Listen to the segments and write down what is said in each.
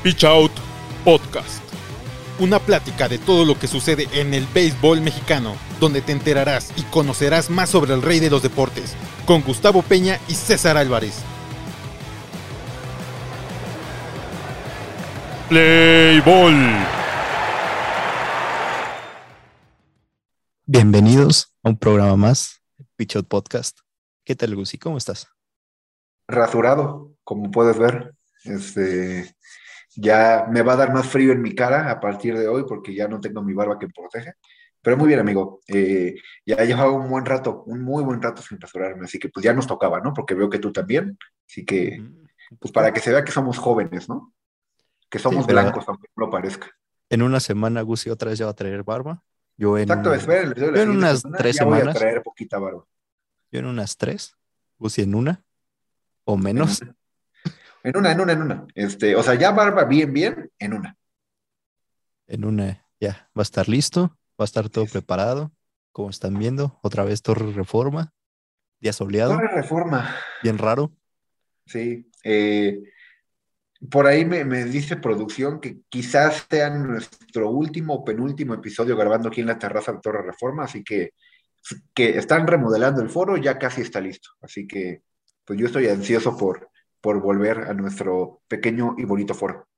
Pitch Out Podcast. Una plática de todo lo que sucede en el béisbol mexicano, donde te enterarás y conocerás más sobre el rey de los deportes, con Gustavo Peña y César Álvarez. Play Ball. Bienvenidos a un programa más, Pitch Out Podcast. ¿Qué tal, Gusi? ¿Cómo estás? Rasurado, como puedes ver. Este, ya me va a dar más frío en mi cara a partir de hoy porque ya no tengo mi barba que protege. Pero muy bien, amigo. Eh, ya llevaba un buen rato, un muy buen rato sin rasurarme, así que pues ya nos tocaba, ¿no? Porque veo que tú también. Así que, pues para que se vea que somos jóvenes, ¿no? Que somos Sí, blancos, aunque no lo parezca. En una semana, Gusi otra vez ya va a traer barba. Yo en, Exacto, espera, yo en unas semana tres ya voy semanas. a traer poquita barba. yo en unas tres. Gusi en una. O menos. En una, en una, en una. Este, o sea, ya barba bien, bien, en una. En una ya va a estar listo. Va a estar todo preparado. Como están viendo, otra vez Torre Reforma. Día soleado. Torre Reforma. Bien raro. Sí. eh, por ahí me, me dice producción que quizás sea nuestro último o penúltimo episodio grabando aquí en la terraza de Torre Reforma, así que, que están remodelando el foro, ya casi está listo. Así que pues yo estoy ansioso por, por volver a nuestro pequeño y bonito foro.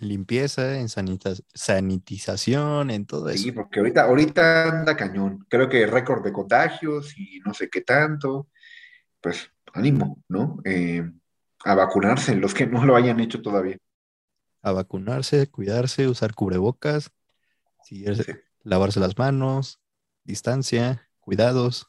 En limpieza, en sanita- sanitización, en todo eso. Sí, porque ahorita, ahorita anda cañón. Creo que récord de contagios y no sé qué tanto. Pues ánimo, ¿no? Eh, a vacunarse los que no lo hayan hecho todavía. A vacunarse, cuidarse, usar cubrebocas. Sí. lavarse las manos. Distancia, cuidados.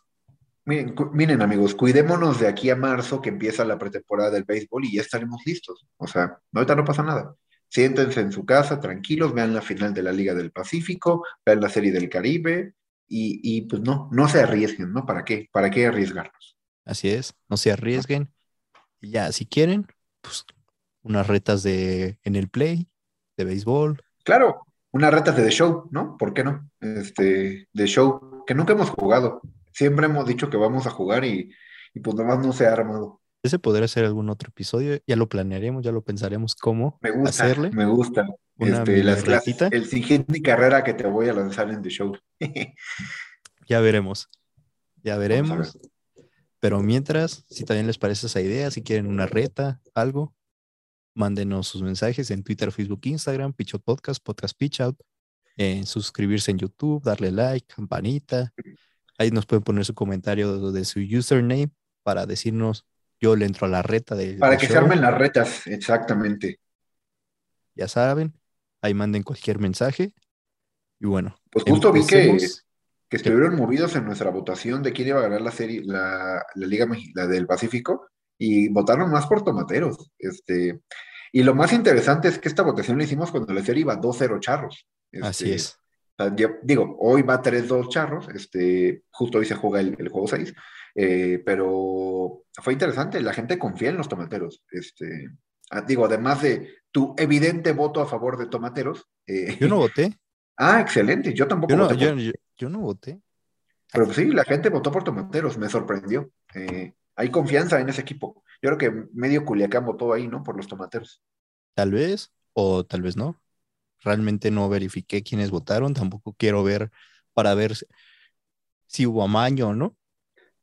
Miren, miren, amigos, cuidémonos de aquí a marzo que empieza la pretemporada del béisbol y ya estaremos listos. O sea, ahorita no pasa nada. Siéntense en su casa, tranquilos, vean la final de la Liga del Pacífico, vean la Serie del Caribe y, y, pues no, no se arriesguen, ¿no? ¿Para qué? ¿Para qué arriesgarnos? Así es, no se arriesguen. Y ya, si quieren, pues unas retas de en el play, de béisbol. Claro, unas retas de The Show, ¿no? ¿Por qué no? Este, The Show, que nunca hemos jugado. Siempre hemos dicho que vamos a jugar y, y pues nomás no se ha armado. Ese podría ser algún otro episodio, ya lo planearemos, ya lo pensaremos cómo Me gusta, hacerle. me gusta. Una Este, las clases, retita. el siguiente carrera que te voy a lanzar en The Show. Ya veremos, ya a ver. veremos. Pero mientras, si también les parece esa idea, si quieren una reta, algo, mándenos sus mensajes en Twitter, Facebook, Instagram, Pitch Out Podcast, Podcast Pitch Out, en suscribirse en YouTube, darle like, campanita. Ahí nos pueden poner su comentario de su username para decirnos, yo le entro a la reta del Para que se show". armen las retas, exactamente. Ya saben, ahí manden cualquier mensaje. Y bueno, Pues justo vi que, estuvieron movidos en nuestra votación de quién iba a ganar la serie, la, la Liga la del Pacífico, y votaron más por tomateros. Este, y lo más interesante es que esta votación la hicimos cuando la serie iba 2-0 charros. Así Este, es. Sea, yo digo, hoy va 3-2 charros, este, justo hoy se juega el, el juego 6, eh, pero fue interesante, la gente confía en los tomateros. Este, ah, digo, además de tu evidente voto a favor de tomateros. eh, Yo no voté. ah, excelente, yo tampoco Yo no, voté yo, yo- yo no voté. pero sí, la gente votó por tomateros, me sorprendió. Eh, hay confianza en ese equipo. Yo creo que medio Culiacán votó ahí, ¿no? Por los tomateros. Tal vez, o tal vez no. Realmente no verifiqué quiénes votaron. Tampoco quiero ver para ver si- hubo amaño o no.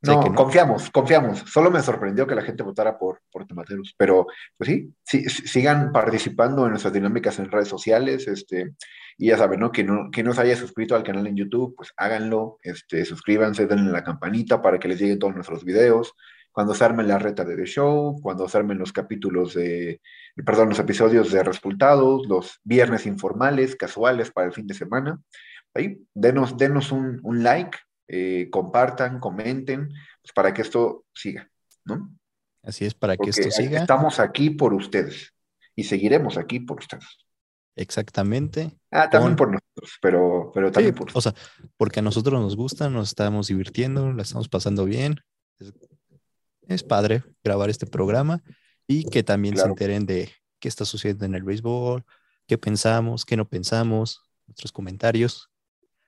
No, confiamos, confiamos. Solo me sorprendió que la gente votara por, por tomateros. Pero, pues sí, sí, sí, sigan participando en nuestras dinámicas en redes sociales. Este, y ya saben, ¿no? Que no, que no se haya suscrito al canal en YouTube, pues háganlo. Este, suscríbanse, denle la campanita para que les lleguen todos nuestros videos. Cuando se armen la reta de The Show, cuando se armen los capítulos de, perdón, los episodios de resultados, los viernes informales, casuales para el fin de semana. Ahí, denos, denos un, un like, eh, compartan, comenten, pues para que esto siga, ¿no? Así es, para que esto siga. estamos aquí por ustedes y seguiremos aquí por ustedes. Exactamente. Ah, también Con- por nosotros, pero, pero también Sí, por o sea, porque a nosotros nos gusta, nos estamos divirtiendo, la estamos pasando bien. Es, padre grabar este programa y que también se enteren de qué está sucediendo en el béisbol, qué pensamos, qué no pensamos, nuestros comentarios,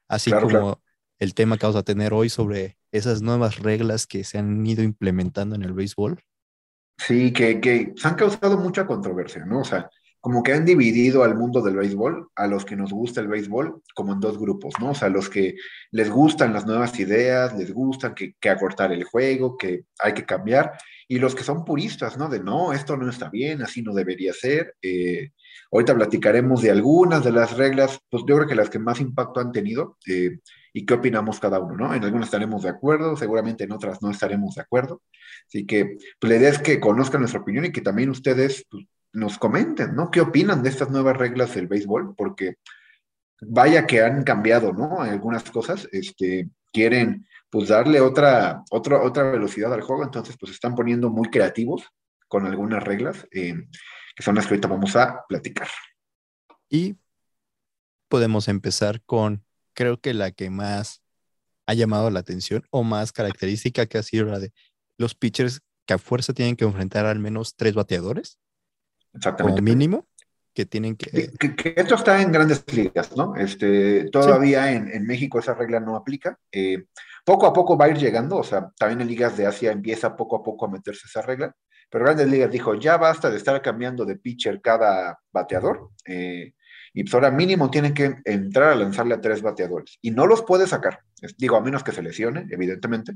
así Claro, como claro. el tema que vamos a tener hoy sobre esas nuevas reglas que se han ido implementando en el béisbol. Sí, que, que se han causado mucha controversia, ¿no? O sea, como que han dividido al mundo del béisbol, a los que nos gusta el béisbol, como en dos grupos, ¿no? O sea, los que les gustan las nuevas ideas, les gustan que, que acortar el juego, que hay que cambiar, y los que son puristas, ¿no? De no, esto no está bien, así no debería ser. Eh, ahorita platicaremos de algunas de las reglas, pues yo creo que las que más impacto han tenido, eh, y qué opinamos cada uno, ¿no? En algunas estaremos de acuerdo, seguramente en otras no estaremos de acuerdo. Así que pues, la idea es que conozcan nuestra opinión y que también ustedes pues, nos comenten, ¿no? ¿Qué opinan de estas nuevas reglas del béisbol? Porque vaya que han cambiado, ¿no? Algunas cosas, este, quieren pues darle otra, otra, otra velocidad al juego, entonces pues están poniendo muy creativos con algunas reglas, eh, que son las que ahorita vamos a platicar. Y podemos empezar con, creo que la que más ha llamado la atención o más característica que ha sido la de los pitchers que a fuerza tienen que enfrentar al menos tres bateadores, Exactamente. como mínimo, que tienen que... Que, que- que esto está en grandes ligas, ¿no? Este, todavía en, en México esa regla no aplica. Eh, poco a poco va a ir llegando, o sea, también en ligas de Asia empieza poco a poco a meterse esa regla, pero grandes ligas dijo, ya basta de estar cambiando de pitcher cada bateador, eh, y pues ahora mínimo tienen que entrar a lanzarle a tres bateadores, y no los puede sacar, digo, a menos que se lesione, evidentemente,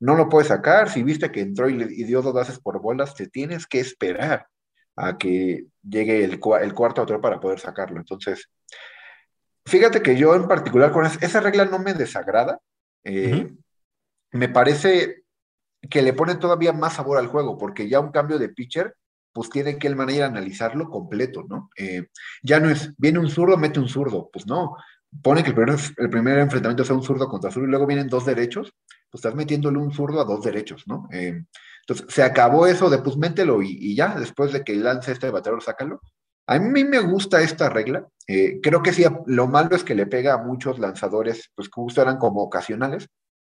no lo puede sacar, si viste que entró y, le, y dio dos bases por bolas, te tienes que esperar a que llegue el, cua- el cuarto bateador para poder sacarlo. Entonces, fíjate que yo en particular con es- esa regla no me desagrada. eh, Me parece que le pone todavía más sabor al juego, porque ya un cambio de pitcher, pues tiene que el manager analizarlo completo, ¿no? Eh, ya no es, viene un zurdo, mete un zurdo, pues no. Pone que el primer, el primer enfrentamiento sea un zurdo contra zurdo y luego vienen dos derechos, pues estás metiéndole un zurdo a dos derechos, ¿no? Eh, entonces, se acabó eso de pues mételo y, y ya, después de que lance este bateador, sácalo. A mí me gusta esta regla. eh, creo que sí, lo malo es que le pega a muchos lanzadores, pues que justo eran como ocasionales,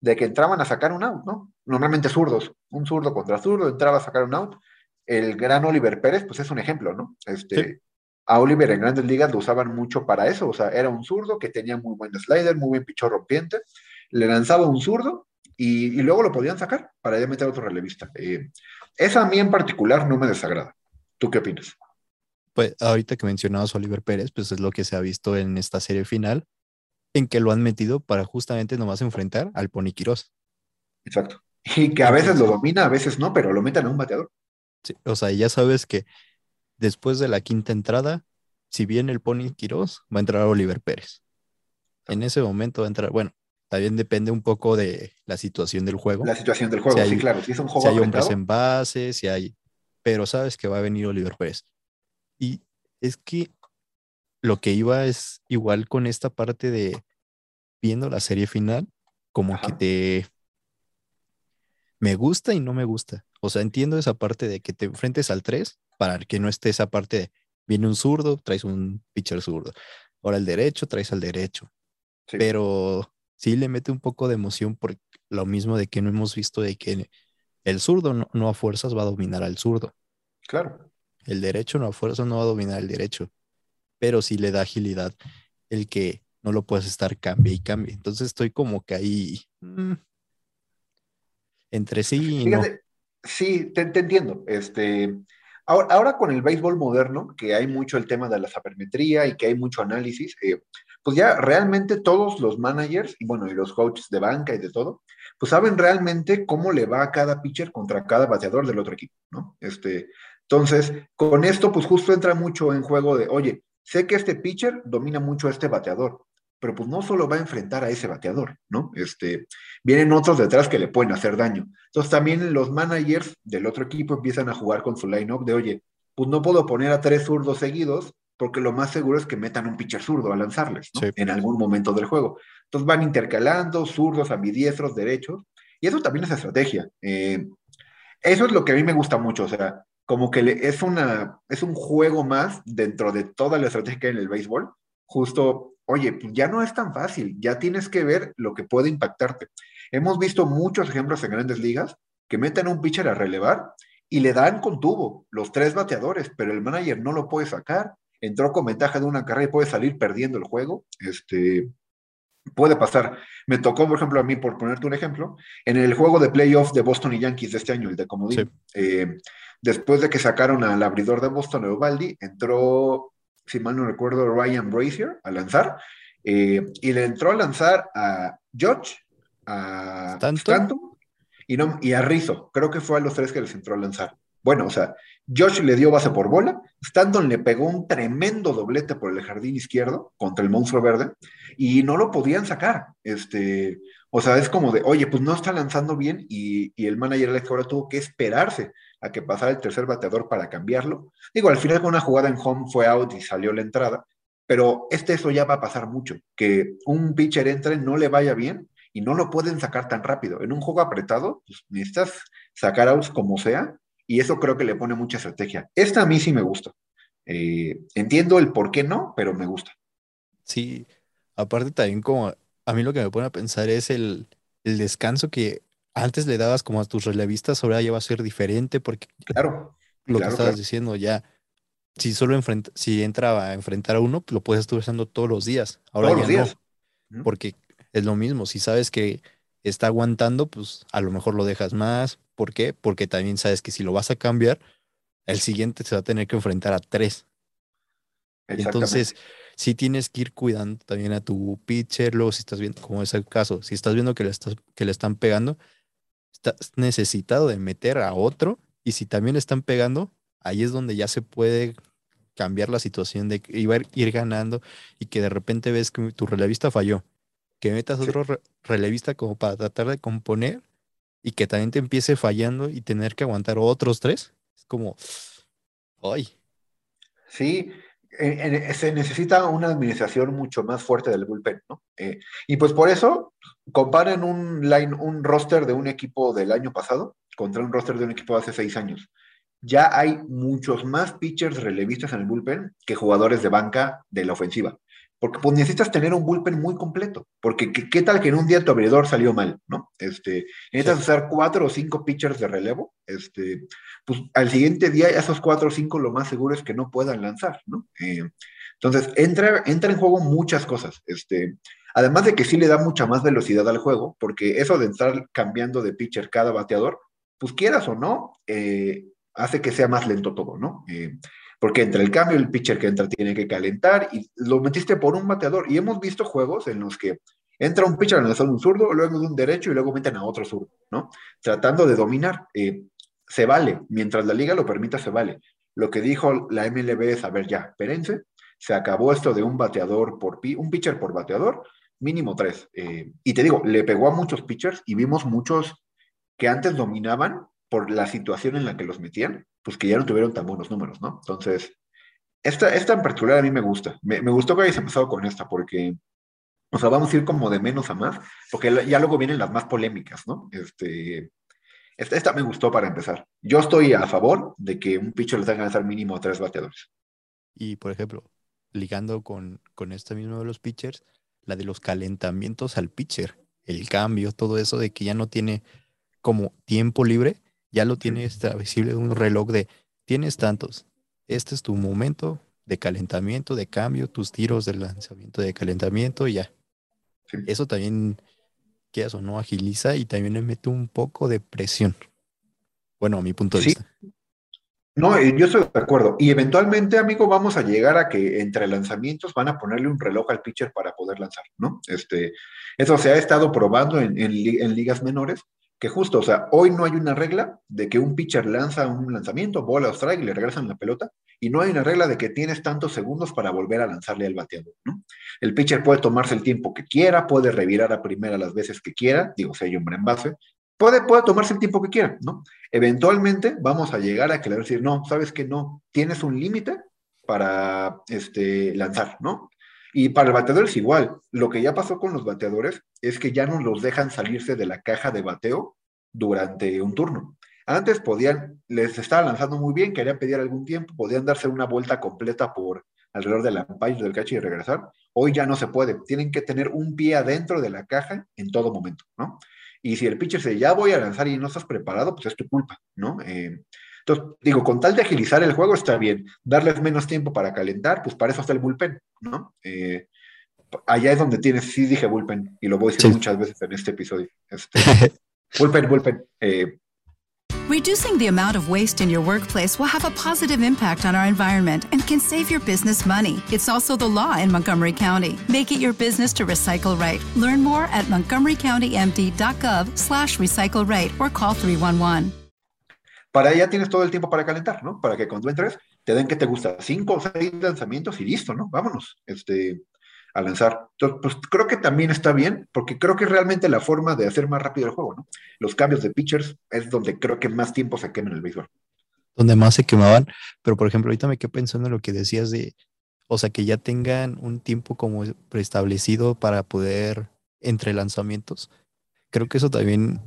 de que entraban a sacar un out, ¿no? Normalmente zurdos, un zurdo contra zurdo, entraba a sacar un out. El gran Oliver Pérez, pues es un ejemplo, ¿no? Este, Sí. A Oliver en grandes ligas lo usaban mucho para eso, o sea, era un zurdo que tenía muy buen slider, muy buen pichón rompiente, le lanzaba un zurdo y, y luego lo podían sacar para ya meter otro relevista. Eh, esa a mí en particular no me desagrada. ¿Tú qué opinas? Pues ahorita que mencionabas a Oliver Pérez, pues es lo que se ha visto en esta serie final, en que lo han metido para justamente nomás enfrentar al Pony Quirós. Exacto. Y que a veces lo domina, a veces no, pero lo meten a un bateador. Sí, o sea, ya sabes que después de la quinta entrada, si viene el Pony Quirós, va a entrar Oliver Pérez. En ese momento va a entrar, bueno, también depende un poco de la situación del juego. La situación del juego, Si hay- sí, claro. Si es un juego si hay hombres en base, si hay, pero sabes que va a venir Oliver Pérez. Y es que lo que iba es igual con esta parte de viendo la serie final, como que Ajá. te me gusta y no me gusta. O sea, entiendo esa parte de que te enfrentes al 3 para que no esté esa parte de viene un zurdo, traes un pitcher zurdo. Ahora el derecho, traes al derecho. sí. Pero sí le mete un poco de emoción por lo mismo de que no hemos visto de que el zurdo no, no a fuerzas va a dominar al zurdo. claro. El derecho no a fuerzas no va a dominar el derecho. Pero sí le da agilidad el que no lo puedes estar cambie y cambie. Entonces estoy como que ahí mm, entre sí y no. Fíjate, sí, te, te entiendo. Este, ahora, ahora con el béisbol moderno, que hay mucho el tema de la sabermetría y que hay mucho análisis, eh, pues ya realmente todos los managers y bueno, y los coaches de banca y de todo, pues saben realmente cómo le va a cada pitcher contra cada bateador del otro equipo, ¿no? Este, entonces, con esto, pues justo entra mucho en juego de, oye, sé que este pitcher domina mucho a este bateador, pero pues no solo va a enfrentar a ese bateador, ¿no? Este, vienen otros detrás que le pueden hacer daño. Entonces también los managers del otro equipo empiezan a jugar con su line-up de, oye, pues no puedo poner a tres zurdos seguidos porque lo más seguro es que metan un pitcher zurdo a lanzarles, ¿no? Sí. En algún momento del juego. Entonces van intercalando zurdos, ambidiestros, derechos, y eso también es estrategia. Eh, eso es lo que a mí me gusta mucho, o sea, como que es, una, es un juego más dentro de toda la estrategia que hay en el béisbol, justo, oye, pues ya no es tan fácil, ya tienes que ver lo que puede impactarte. Hemos visto muchos ejemplos en grandes ligas que meten a un pitcher a relevar y le dan con tubo los tres bateadores, pero el manager no lo puede sacar. Entró con ventaja de una carrera y puede salir perdiendo el juego. Este, puede pasar. Me tocó, por ejemplo, a mí, por ponerte un ejemplo, en el juego de playoff de Boston y Yankees de este año, el de Comodín, eh, después de que sacaron al abridor de Boston, Eovaldi, entró, si mal no recuerdo, Ryan Brazier a lanzar, eh, y le entró a lanzar a George, a Stanton, y, no, y a Rizzo. Creo que fue a los tres que les entró a lanzar. Bueno, o sea, Josh le dio base por bola, Stanton le pegó un tremendo doblete por el jardín izquierdo contra el monstruo verde y no lo podían sacar. Este, o sea, es como de, oye, pues no está lanzando bien y, el manager Alex ahora tuvo que esperarse a que pasara el tercer bateador para cambiarlo. Digo, al final con una jugada en home fue out y salió la entrada, pero este eso ya va a pasar mucho, que un pitcher entre, no le vaya bien y no lo pueden sacar tan rápido. En un juego apretado, pues necesitas sacar outs como sea, y eso creo que le pone mucha estrategia. Esta a mí sí me gusta. Eh, entiendo el por qué no, pero me gusta. Sí, aparte también como a mí lo que me pone a pensar es el, descanso que antes le dabas como a tus relevistas, ahora ya va a ser diferente porque claro, lo que estabas diciendo ya, si solo enfrenta, si entraba a enfrentar a uno, lo puedes estar usando todos los días. Ahora todos ya los días. no, porque es lo mismo, si sabes que está aguantando, pues a lo mejor lo dejas más. ¿Por qué? Porque también sabes que si lo vas a cambiar, el siguiente se va a tener que enfrentar a tres. Entonces, sí tienes que ir cuidando también a tu pitcher, luego si estás viendo, como es el caso, si estás viendo que le, estás, que le están pegando, estás necesitado de meter a otro y si también le están pegando, ahí es donde ya se puede cambiar la situación de ir, ir ganando y que de repente ves que tu relevista falló que metas otro relevista como para tratar de componer y que también te empiece fallando y tener que aguantar otros tres. Es como, ¡ay! Sí, se necesita una administración mucho más fuerte del bullpen, ¿no? Eh, y pues por eso comparen un line, un roster de un equipo del año pasado contra un roster de un equipo de hace seis años. Ya hay muchos más pitchers relevistas en el bullpen que jugadores de banca de la ofensiva porque pues, necesitas tener un bullpen muy completo, porque ¿qué, tal que en un día tu abridor salió mal, ¿no? Este, necesitas usar cuatro o cinco pitchers de relevo, este, pues al siguiente día esos cuatro o cinco lo más seguro es que no puedan lanzar, ¿no? Eh, entonces, entra, entra en juego muchas cosas, este, además de que sí le da mucha más velocidad al juego, porque eso de estar cambiando de pitcher cada bateador, pues quieras o no, eh, hace que sea más lento todo, ¿no? Eh, porque entre el cambio, el pitcher que entra tiene que calentar y lo metiste por un bateador. Y hemos visto juegos en los que entra un pitcher en la zona de un zurdo, luego de un derecho y luego meten a otro zurdo, ¿no? Tratando de dominar. Eh, se vale, mientras la liga lo permita, se vale. Lo que dijo la MLB es, a ver, ya, espérense, se acabó esto de un bateador por un pitcher por bateador, mínimo tres. Eh, y te digo, le pegó a muchos pitchers y vimos muchos que antes dominaban por la situación en la que los metían, pues que ya no tuvieron tan buenos números, ¿no? Entonces, esta, esta en particular a mí me gusta. Me, gustó que hayas empezado con esta porque, o sea, vamos a ir como de menos a más, porque ya luego vienen las más polémicas, ¿no? Este, esta, me gustó para empezar. Yo estoy a favor de que un pitcher le tenga que lanzar mínimo a tres bateadores. Y, por ejemplo, ligando con, con esta misma de los pitchers, la de los calentamientos al pitcher, el cambio, todo eso de que ya no tiene como tiempo libre, ya lo tiene establecido un reloj de tienes tantos. Este es tu momento de calentamiento, de cambio, tus tiros de lanzamiento de calentamiento y ya. Eso también, qué o no, agiliza y también le mete un poco de presión. Bueno, a mi punto de vista. No, yo estoy de acuerdo. Y eventualmente, amigo, vamos a llegar a que entre lanzamientos van a ponerle un reloj al pitcher para poder lanzar, ¿no? Este, eso se ha estado probando en ligas menores que justo, o sea, hoy no hay una regla de que un pitcher lanza un lanzamiento, bola o strike y le regresan la pelota, y no hay una regla de que tienes tantos segundos para volver a lanzarle al bateador, ¿no? El pitcher puede tomarse el tiempo que quiera, puede revirar a primera las veces que quiera, digo, si hay hombre en base, puede, puede tomarse el tiempo que quiera, ¿no? Eventualmente vamos a llegar a que le decir, no, sabes que no, tienes un límite para este, lanzar, ¿no? Y para el bateador es igual. Lo que ya pasó con los bateadores es que ya no los dejan salirse de la caja de bateo durante un turno. Antes podían, les estaba lanzando muy bien, querían pedir algún tiempo, podían darse una vuelta completa por alrededor del umpire del cacho y regresar. Hoy ya no se puede. Tienen que tener un pie adentro de la caja en todo momento, ¿no? Y si el pitcher se ya voy a lanzar y no estás preparado, pues es tu culpa, ¿no? Eh, entonces, digo, con tal de agilizar el juego está bien. Darles menos tiempo para calentar, pues para eso está el bullpen, ¿no? Eh, allá es donde tienes, sí dije bullpen, y lo voy a decir muchas veces en este episodio. Este, bullpen, bullpen. Eh, Reducing the amount of waste in your workplace will have a positive impact on our environment and can save your business money. It's also the law in Montgomery County. Make it your business to recycle right. Learn more at montgomerycountymd.gov slash recycle right or call 311. Para allá tienes todo el tiempo para calentar, ¿no? Para que cuando entres te den que te gusta cinco o seis lanzamientos y listo, ¿no? Vámonos. Este, a lanzar. Entonces, pues creo que también está bien, porque creo que es realmente la forma de hacer más rápido el juego, ¿no? Los cambios de pitchers es donde creo que más tiempo se quema en el béisbol. Donde más se quemaban, pero por ejemplo, ahorita me quedé pensando en lo que decías de, o sea, que ya tengan un tiempo como preestablecido para poder entre lanzamientos. Creo que eso también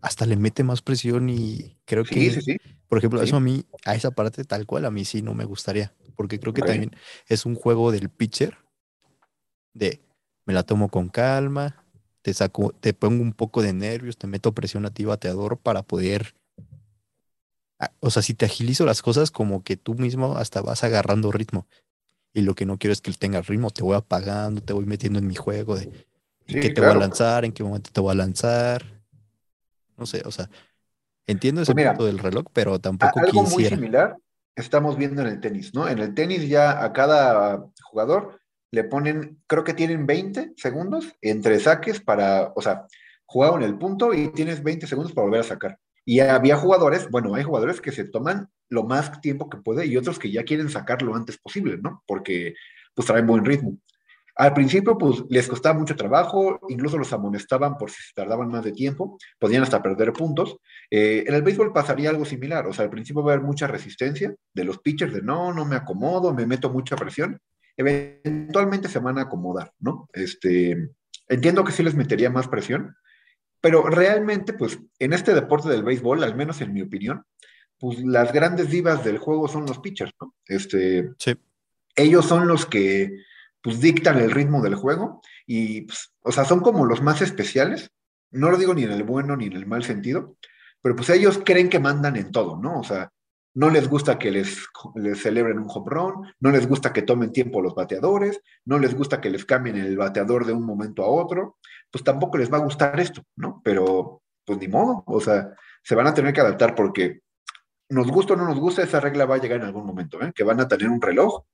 hasta le mete más presión y creo que, sí, sí. por ejemplo, eso a mí, a esa parte tal cual, a mí sí no me gustaría, porque creo que también es un juego del pitcher de me la tomo con calma, te saco, te pongo un poco de nervios, te meto presión a ti bateador para poder, ah, o sea, si te agilizo las cosas como que tú mismo hasta vas agarrando ritmo. Y lo que no quiero es que él tenga ritmo, te voy apagando, te voy metiendo en mi juego de en qué te voy a lanzar, en qué momento te voy a lanzar. No sé, o sea, entiendo ese pues punto del reloj, pero tampoco algo muy similar estamos viendo en el tenis, ¿no? En el tenis ya a cada jugador le ponen, creo que tienen 20 segundos entre saques para, o sea, jugaron el punto y tienes 20 segundos para volver a sacar. Y había jugadores, bueno, hay jugadores que se toman lo más tiempo que puede y otros que ya quieren sacar lo antes posible, ¿no? Porque pues traen buen ritmo. Al principio, pues les costaba mucho trabajo, incluso los amonestaban por si se tardaban más de tiempo, podían hasta perder puntos. Eh, en el béisbol pasaría algo similar, o sea, al principio va a haber mucha resistencia de los pitchers de no, no me acomodo, me meto mucha presión, eventualmente se van a acomodar, ¿no? Este, entiendo que sí les metería más presión, pero realmente, pues, en este deporte del béisbol, al menos en mi opinión, pues las grandes divas del juego son los pitchers, ¿no? Este, sí. Ellos son los que, pues, dictan el ritmo del juego y, pues, o sea, son como los más especiales. No lo digo ni en el bueno ni en el mal sentido, pero pues ellos creen que mandan en todo, ¿no? O sea, no les gusta que les, les, celebren un home run, no les gusta que tomen tiempo los bateadores, no les gusta que les cambien el bateador de un momento a otro, pues tampoco les va a gustar esto, ¿no? Pero pues ni modo, o sea, se van a tener que adaptar porque nos gusta o no nos gusta, esa regla va a llegar en algún momento, ¿eh? que van a tener un reloj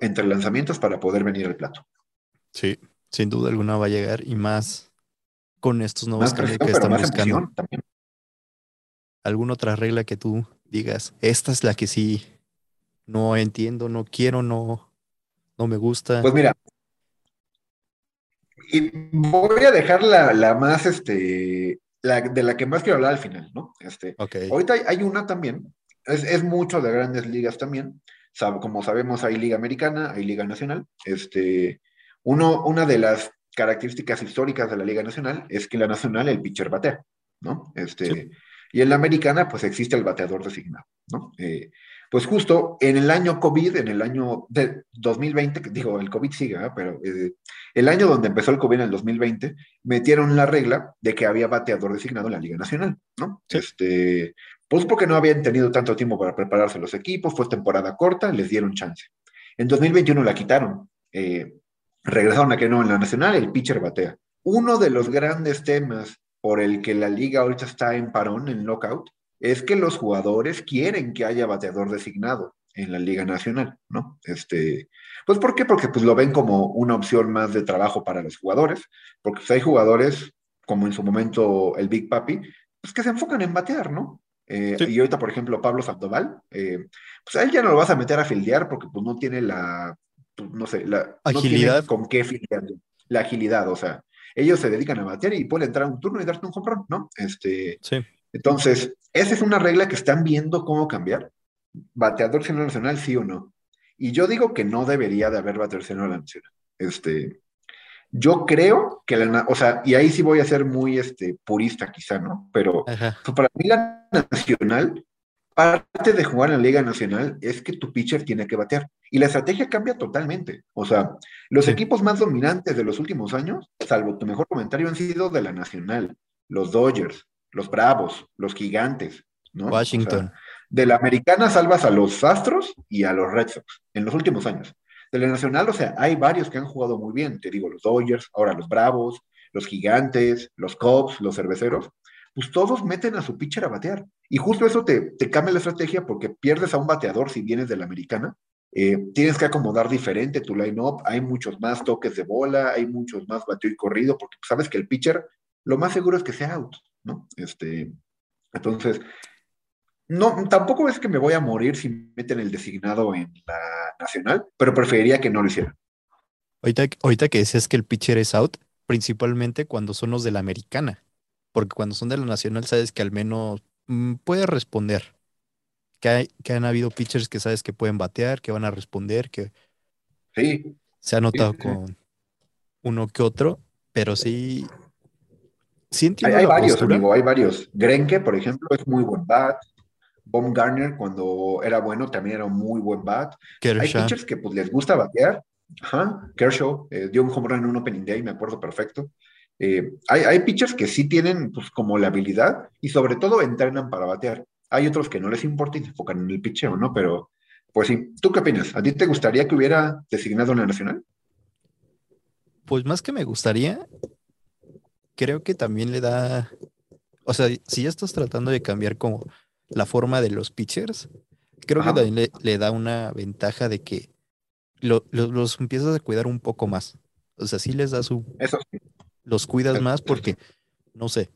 entre lanzamientos para poder venir al plato. Sí, sin duda alguna va a llegar y más con estos nuevos cambios que estamos buscando. También. ¿Alguna otra regla que tú digas, esta es la que sí no entiendo, no quiero, no, no me gusta. Pues mira, y voy a dejar la, más, este, la, de la que más quiero hablar al final, ¿no? Este, Ahorita hay, una también, es, mucho de grandes ligas también, como sabemos hay liga americana, hay liga nacional, este, uno, una de las características históricas de la liga nacional es que la nacional el pitcher batea, ¿no? Este, y en la americana, pues existe el bateador designado, ¿no? Eh, pues justo en el año COVID, en el año de 2020, que digo, el COVID sigue, pero eh, el año donde empezó el COVID en el 2020, metieron la regla de que había bateador designado en la Liga Nacional, ¿no? Este, pues porque no habían tenido tanto tiempo para prepararse los equipos, fue temporada corta, les dieron chance. En 2021 la quitaron, eh, regresaron a que no en la Nacional, el pitcher batea. Uno de los grandes temas por el que la liga ahorita está en parón, en lockout, es que los jugadores quieren que haya bateador designado en la Liga Nacional, ¿no? Este, pues ¿por qué? Porque pues lo ven como una opción más de trabajo para los jugadores, porque pues, hay jugadores, como en su momento el Big Papi, pues que se enfocan en batear, ¿no? Eh, y ahorita, por ejemplo, Pablo Sandoval, eh, pues a él ya no lo vas a meter a fildear porque pues no tiene la, pues, no sé, la agilidad. con qué fildear, la agilidad, o sea, ellos se dedican a batear y pueden entrar un turno y darte un home ¿no? Este, sí. Entonces, esa es una regla que están viendo cómo cambiar. Bateador nacional, sí o no. Y yo digo que no debería de haber bateador nacional. Este, Yo creo que la, o sea, y ahí sí voy a ser muy este, purista quizá, ¿no? Pero pues, para mí la nacional, parte de jugar en la Liga Nacional es que tu pitcher tiene que batear. Y la estrategia cambia totalmente. O sea, los equipos más dominantes de los últimos años, salvo tu mejor comentario, han sido de la Nacional, los Dodgers, los Bravos, los Gigantes, ¿no? Washington. de la Americana salvas a los Astros y a los Red Sox en los últimos años. De o sea, hay varios que han jugado muy bien, te digo, los Dodgers, ahora los Bravos, los Gigantes, los Cubs, los Cerveceros, pues todos meten a su pitcher a batear. Y justo eso te, te cambia la estrategia porque pierdes a un bateador si vienes de la Americana. Eh, tienes que acomodar diferente tu line-up, hay muchos más toques de bola, hay muchos más bateo y corrido, porque sabes que el pitcher lo más seguro es que sea out, ¿no? Este, entonces, no, tampoco es que me voy a morir si meten el designado en la nacional, pero preferiría que no lo hicieran. Ahorita, ahorita que decías que el pitcher es out, principalmente cuando son los de la americana, porque cuando son de la nacional sabes que al menos mm, puede responder. Que, hay, que han habido pitchers que sabes que pueden batear, que van a responder, que sí. se ha notado con uno que otro, pero sí, sí entiendo hay, hay varios, amigo, hay varios. Grenke, por ejemplo, es muy buen bat. Baumgartner, cuando era bueno, también era un muy buen bat. Hay Kershaw. pitchers que pues les gusta batear. Ajá, Kershaw eh, dio un home run en un opening day, me acuerdo perfecto. Eh, hay, hay pitchers que sí tienen pues como la habilidad y sobre todo entrenan para batear. Hay otros que no les importa y se enfocan en el pitcheo, ¿no? Pero, pues sí. ¿Tú qué opinas? ¿A ti te gustaría que hubiera designado en la nacional? Pues más que me gustaría, creo que también le da, o sea, si ya estás tratando de cambiar como la forma de los pitchers, creo Ajá. que también le, le da una ventaja de que lo- lo- los empiezas a cuidar un poco más. O sea, sí les das su, Eso sí. los cuidas más porque, no sé,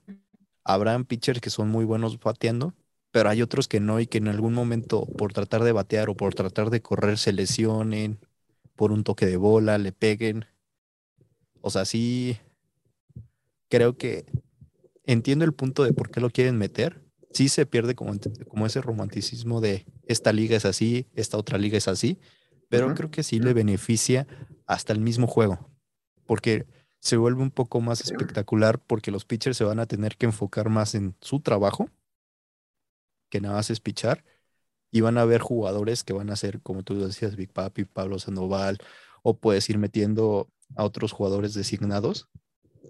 habrán pitchers que son muy buenos bateando, pero hay otros que no y que en algún momento por tratar de batear o por tratar de correr se lesionen, por un toque de bola, le peguen. O sea, sí, creo que entiendo el punto de por qué lo quieren meter. Sí se pierde como, ese romanticismo de esta liga es así, esta otra liga es así, pero creo que sí le beneficia hasta el mismo juego, porque se vuelve un poco más espectacular porque los pitchers se van a tener que enfocar más en su trabajo que nada más es pichar y van a ver jugadores que van a ser, como tú decías, Big Papi, Pablo Sandoval, o puedes ir metiendo a otros jugadores designados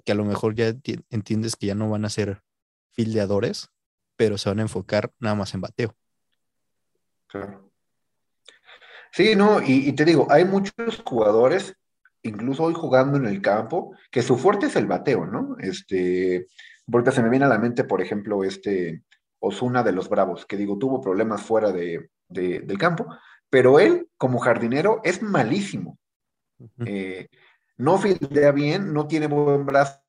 que a lo mejor ya enti- entiendes que ya no van a ser fildeadores, pero se van a enfocar nada más en bateo. Claro. Sí, no, y, y te digo, hay muchos jugadores, incluso hoy jugando en el campo, que su fuerte es el bateo, ¿no? Este, porque se me viene a la mente, por ejemplo, este Osuna de los Bravos, que digo, tuvo problemas fuera de, de- del campo, pero él, como jardinero, es malísimo. Eh, no fildea bien, no tiene buen brazo,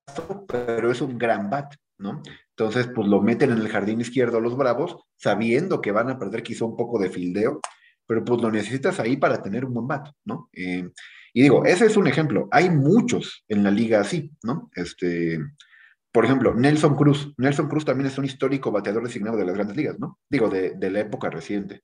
pero es un gran bat, ¿no? Entonces, pues lo meten en el jardín izquierdo a los Bravos, sabiendo que van a perder quizá un poco de fildeo, pero pues lo necesitas ahí para tener un buen bat, ¿no? Eh, y digo, ese es un ejemplo. Hay muchos en la liga así, ¿no? Este, por ejemplo, Nelson Cruz. Nelson Cruz también es un histórico bateador designado de las grandes ligas, ¿no? Digo, de, de la época reciente.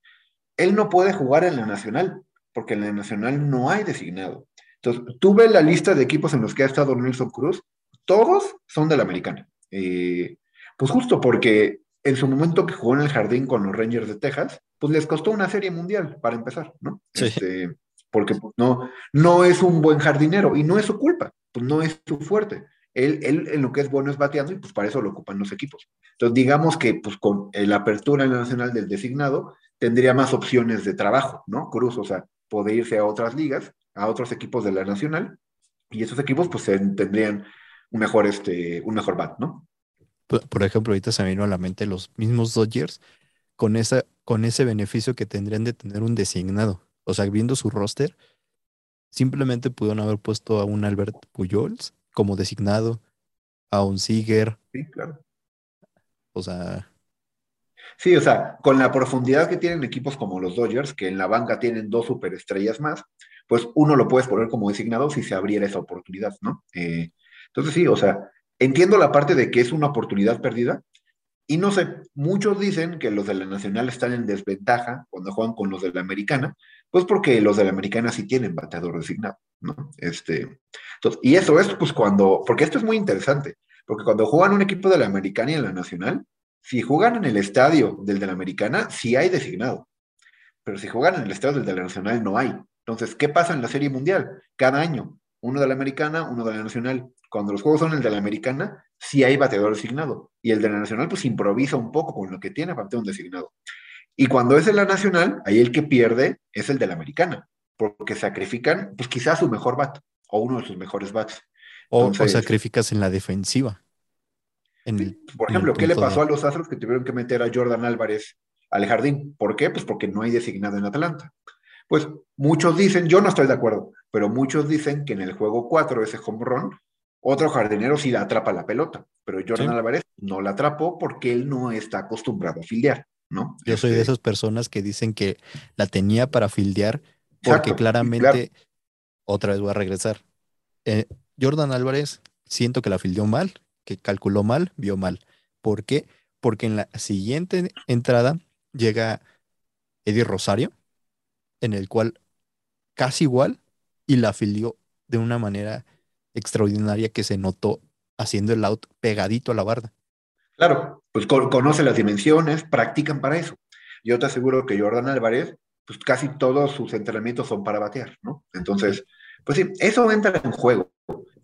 Él no puede jugar en la nacional, porque en la nacional no hay designado. Entonces, tú ves la lista de equipos en los que ha estado Nelson Cruz, todos son de la americana. Eh, pues justo porque en su momento que jugó en el jardín con los Rangers de Texas, pues les costó una serie mundial para empezar, ¿no? Sí. Este, porque pues, no, no es un buen jardinero y no es su culpa, pues no es su fuerte. Él, él en lo que es bueno es bateando y pues para eso lo ocupan los equipos. Entonces digamos que pues con la apertura en la nacional del designado tendría más opciones de trabajo, ¿no? Cruz, o sea, puede irse a otras ligas, a otros equipos de la nacional y esos equipos pues en- tendrían un mejor, este, un mejor bat, ¿no? Por, ejemplo, ahorita se me vino a la mente los mismos Dodgers con, esa, con ese beneficio que tendrían de tener un designado. O sea, viendo su roster, simplemente pudieron haber puesto a un Albert Pujols como designado, a un Seager, Sí, claro. o sea, Sí, o sea, con la profundidad que tienen equipos como los Dodgers, que en la banca tienen dos superestrellas más, pues uno lo puedes poner como designado si se abriera esa oportunidad, ¿no? Eh, entonces sí, o sea, entiendo la parte de que es una oportunidad perdida, y no sé, muchos dicen que los de la Nacional están en desventaja cuando juegan con los de la Americana, Pues porque los de la americana sí tienen bateador designado, ¿no? Este, y eso es pues cuando, porque esto es muy interesante, porque cuando juegan un equipo de la americana y en la nacional, si juegan en el estadio del de la americana, sí hay designado. Pero si juegan en el estadio del de la nacional, no hay. Entonces, ¿qué pasa en la serie mundial? Cada año, uno de la americana, uno de la nacional. Cuando los juegos son el de la americana, sí hay bateador designado. Y el de la nacional, pues improvisa un poco con lo que tiene para tener un designado. Y cuando es de la nacional, ahí el que pierde es el de la americana, porque sacrifican, pues quizás su mejor bat o uno de sus mejores bats. O, sacrificas en la defensiva. por ejemplo, ¿qué le pasó a los Astros que tuvieron que meter a Jordan Álvarez al jardín? ¿Por qué? Pues porque no hay designado en Atlanta. Pues muchos dicen, yo no estoy de acuerdo, pero muchos dicen que en el juego 4, ese home run, otro jardinero sí la atrapa la pelota, pero Jordan Álvarez no la atrapó porque él no está acostumbrado a fildear. ¿no? Yo soy de este esas personas que dicen que la tenía para fildear porque claramente, otra vez voy a regresar. Eh, Jordan Álvarez, siento que la fildeó mal, que calculó mal, vio mal. ¿Por qué? Porque en la siguiente entrada llega Eddie Rosario, en el cual casi igual, y la fildeó de una manera extraordinaria que se notó haciendo el out pegadito a la barda. Claro, pues conoce las dimensiones, practican para eso. Yo te aseguro que Jordan Álvarez, pues casi todos sus entrenamientos son para batear, ¿no? Entonces, pues sí, eso entra en juego.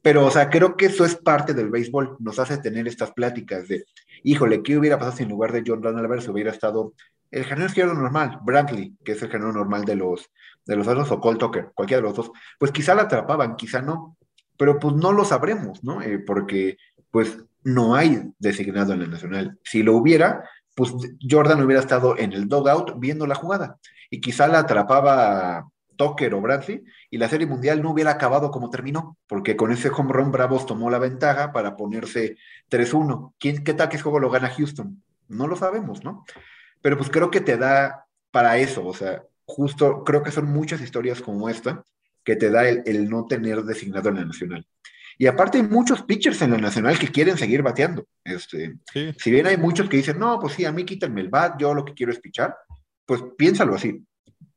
Pero, o sea, creo que eso es parte del béisbol. Nos hace tener estas pláticas de, híjole, ¿qué hubiera pasado si en lugar de Jordan Álvarez hubiera estado el género izquierdo normal, Brantley, que es el género normal de los, de los otros, o Cole Tucker, cualquiera de los dos? Pues quizá la atrapaban, quizá no. Pero pues no lo sabremos, ¿no? Eh, porque, pues, no hay designado en la nacional. Si lo hubiera, pues Jordan hubiera estado en el dogout viendo la jugada y quizá la atrapaba Tucker o Bradley y la serie mundial no hubiera acabado como terminó, porque con ese home run Bravos tomó la ventaja para ponerse 3-1. ¿Quién, ¿Qué tal que ese juego lo gana Houston? No lo sabemos, ¿no? Pero pues creo que te da para eso, o sea, justo creo que son muchas historias como esta que te da el, el no tener designado en la nacional. Y aparte hay muchos pitchers en la nacional que quieren seguir bateando. Este, Si bien hay muchos que dicen, no, pues sí, a mí quítenme el bat, yo lo que quiero es pichar, pues piénsalo así.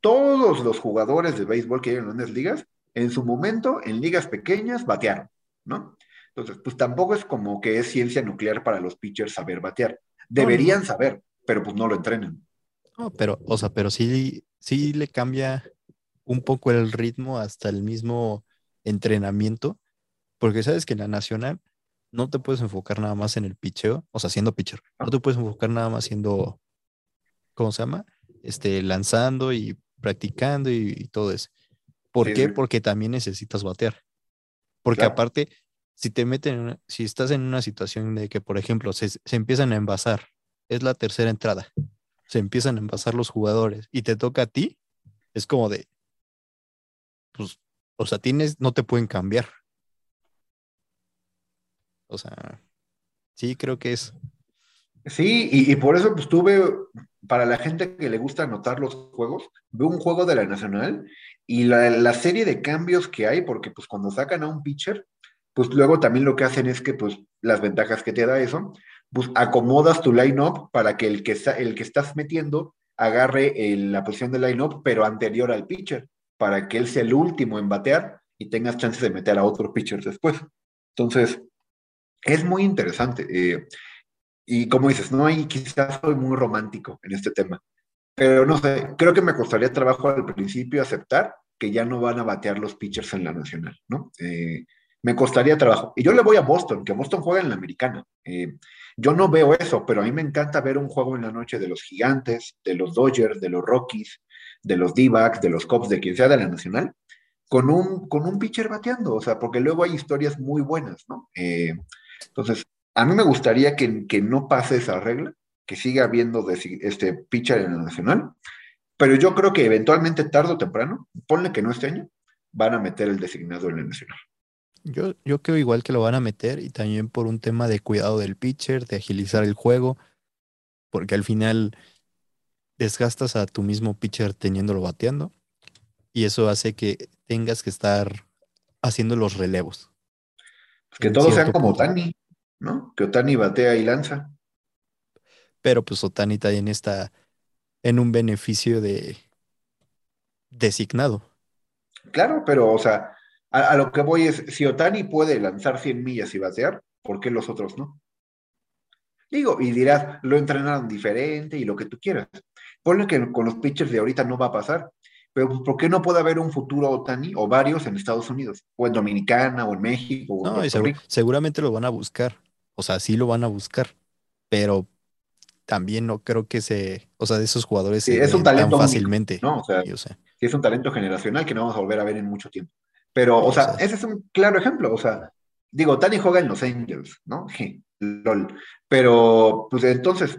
Todos los jugadores de béisbol que hay en grandes ligas, en su momento, en ligas pequeñas, batearon, ¿no? Entonces, pues tampoco es como que es ciencia nuclear para los pitchers saber batear. Deberían saber, pero pues no lo entrenan. No, pero, o sea, pero sí, sí le cambia un poco el ritmo hasta el mismo entrenamiento porque sabes que en la nacional no te puedes enfocar nada más en el picheo, o sea, siendo pitcher. No te puedes enfocar nada más siendo, ¿cómo se llama? Este, lanzando y practicando y, todo eso. ¿Por qué? Porque también necesitas batear. Porque aparte, si te meten, si estás en una situación de que, por ejemplo, se, se empiezan a envasar, es la tercera entrada, se empiezan a envasar los jugadores y te toca a ti, es como de, pues, o sea, tienes, no te pueden cambiar. O sea, sí, creo que es. Sí, y, por eso pues tuve, para la gente que le gusta anotar los juegos, veo un juego de la Nacional y la, serie de cambios que hay, porque pues cuando sacan a un pitcher, pues luego también lo que hacen es que pues las ventajas que te da eso, pues acomodas tu line-up para que el que, el que estás metiendo agarre la posición de line-up, pero anterior al pitcher, para que él sea el último en batear y tengas chances de meter a otro pitcher después. Entonces, es muy interesante. Eh, y como dices, no hay, quizás soy muy romántico en este tema, pero no sé, creo que me costaría trabajo al principio aceptar que ya no van a batear los pitchers en la nacional, ¿no? Eh, me costaría trabajo. Y yo le voy a Boston, que Boston juega en la americana. Eh, yo no veo eso, pero a mí me encanta ver un juego en la noche de los gigantes, de los Dodgers, de los Rockies, de los D-backs, de los Cubs, de quien sea de la nacional, con un, con un pitcher bateando, o sea, porque luego hay historias muy buenas, ¿no? Entonces, a mí me gustaría que, que no pase esa regla, que siga habiendo este pitcher en el nacional, pero yo creo que eventualmente, tarde o temprano, ponle que no este año, van a meter el designado en el nacional. Yo, yo creo igual que lo van a meter y también por un tema de cuidado del pitcher, de agilizar el juego, porque al final desgastas a tu mismo pitcher teniéndolo bateando y eso hace que tengas que estar haciendo los relevos. Que todos sean como Otani, ¿no? Que Otani batea y lanza. Pero pues Otani también está en un beneficio de, designado. Claro, pero, o sea, a, a, lo que voy es, si Otani puede lanzar 100 millas y batear, ¿por qué los otros no? Digo, y dirás, lo entrenaron diferente y lo que tú quieras. Ponle que con los pitchers de ahorita no va a pasar, pero pues, ¿por qué no puede haber un futuro Otani o varios en Estados Unidos? O en Dominicana, o en México. O no, seguro, seguramente lo van a buscar. O sea, sí lo van a buscar, pero también no creo que se, o sea, de esos jugadores sí, es un talento tan fácilmente. ¿no? O sea, sí, es un talento generacional que no vamos a volver a ver en mucho tiempo. Pero, o, o sea, sea, ese es un claro ejemplo. O sea, digo, Tani juega en Los Angels, ¿no? LOL. Pero, pues entonces,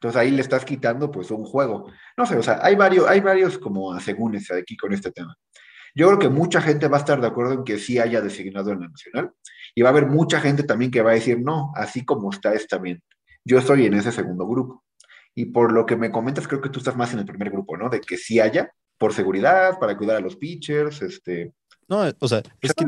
Entonces ahí le estás quitando pues un juego. No sé, o sea, hay varios, hay varios como asegúnes aquí con este tema. Yo creo que mucha gente va a estar de acuerdo en que sí haya designado en la nacional y va a haber mucha gente también que va a decir, no, así como está, está bien. Yo estoy en ese segundo grupo. Y por lo que me comentas, creo que tú estás más en el primer grupo, ¿no? De que sí haya, por seguridad, para cuidar a los pitchers, este... No, o sea, es que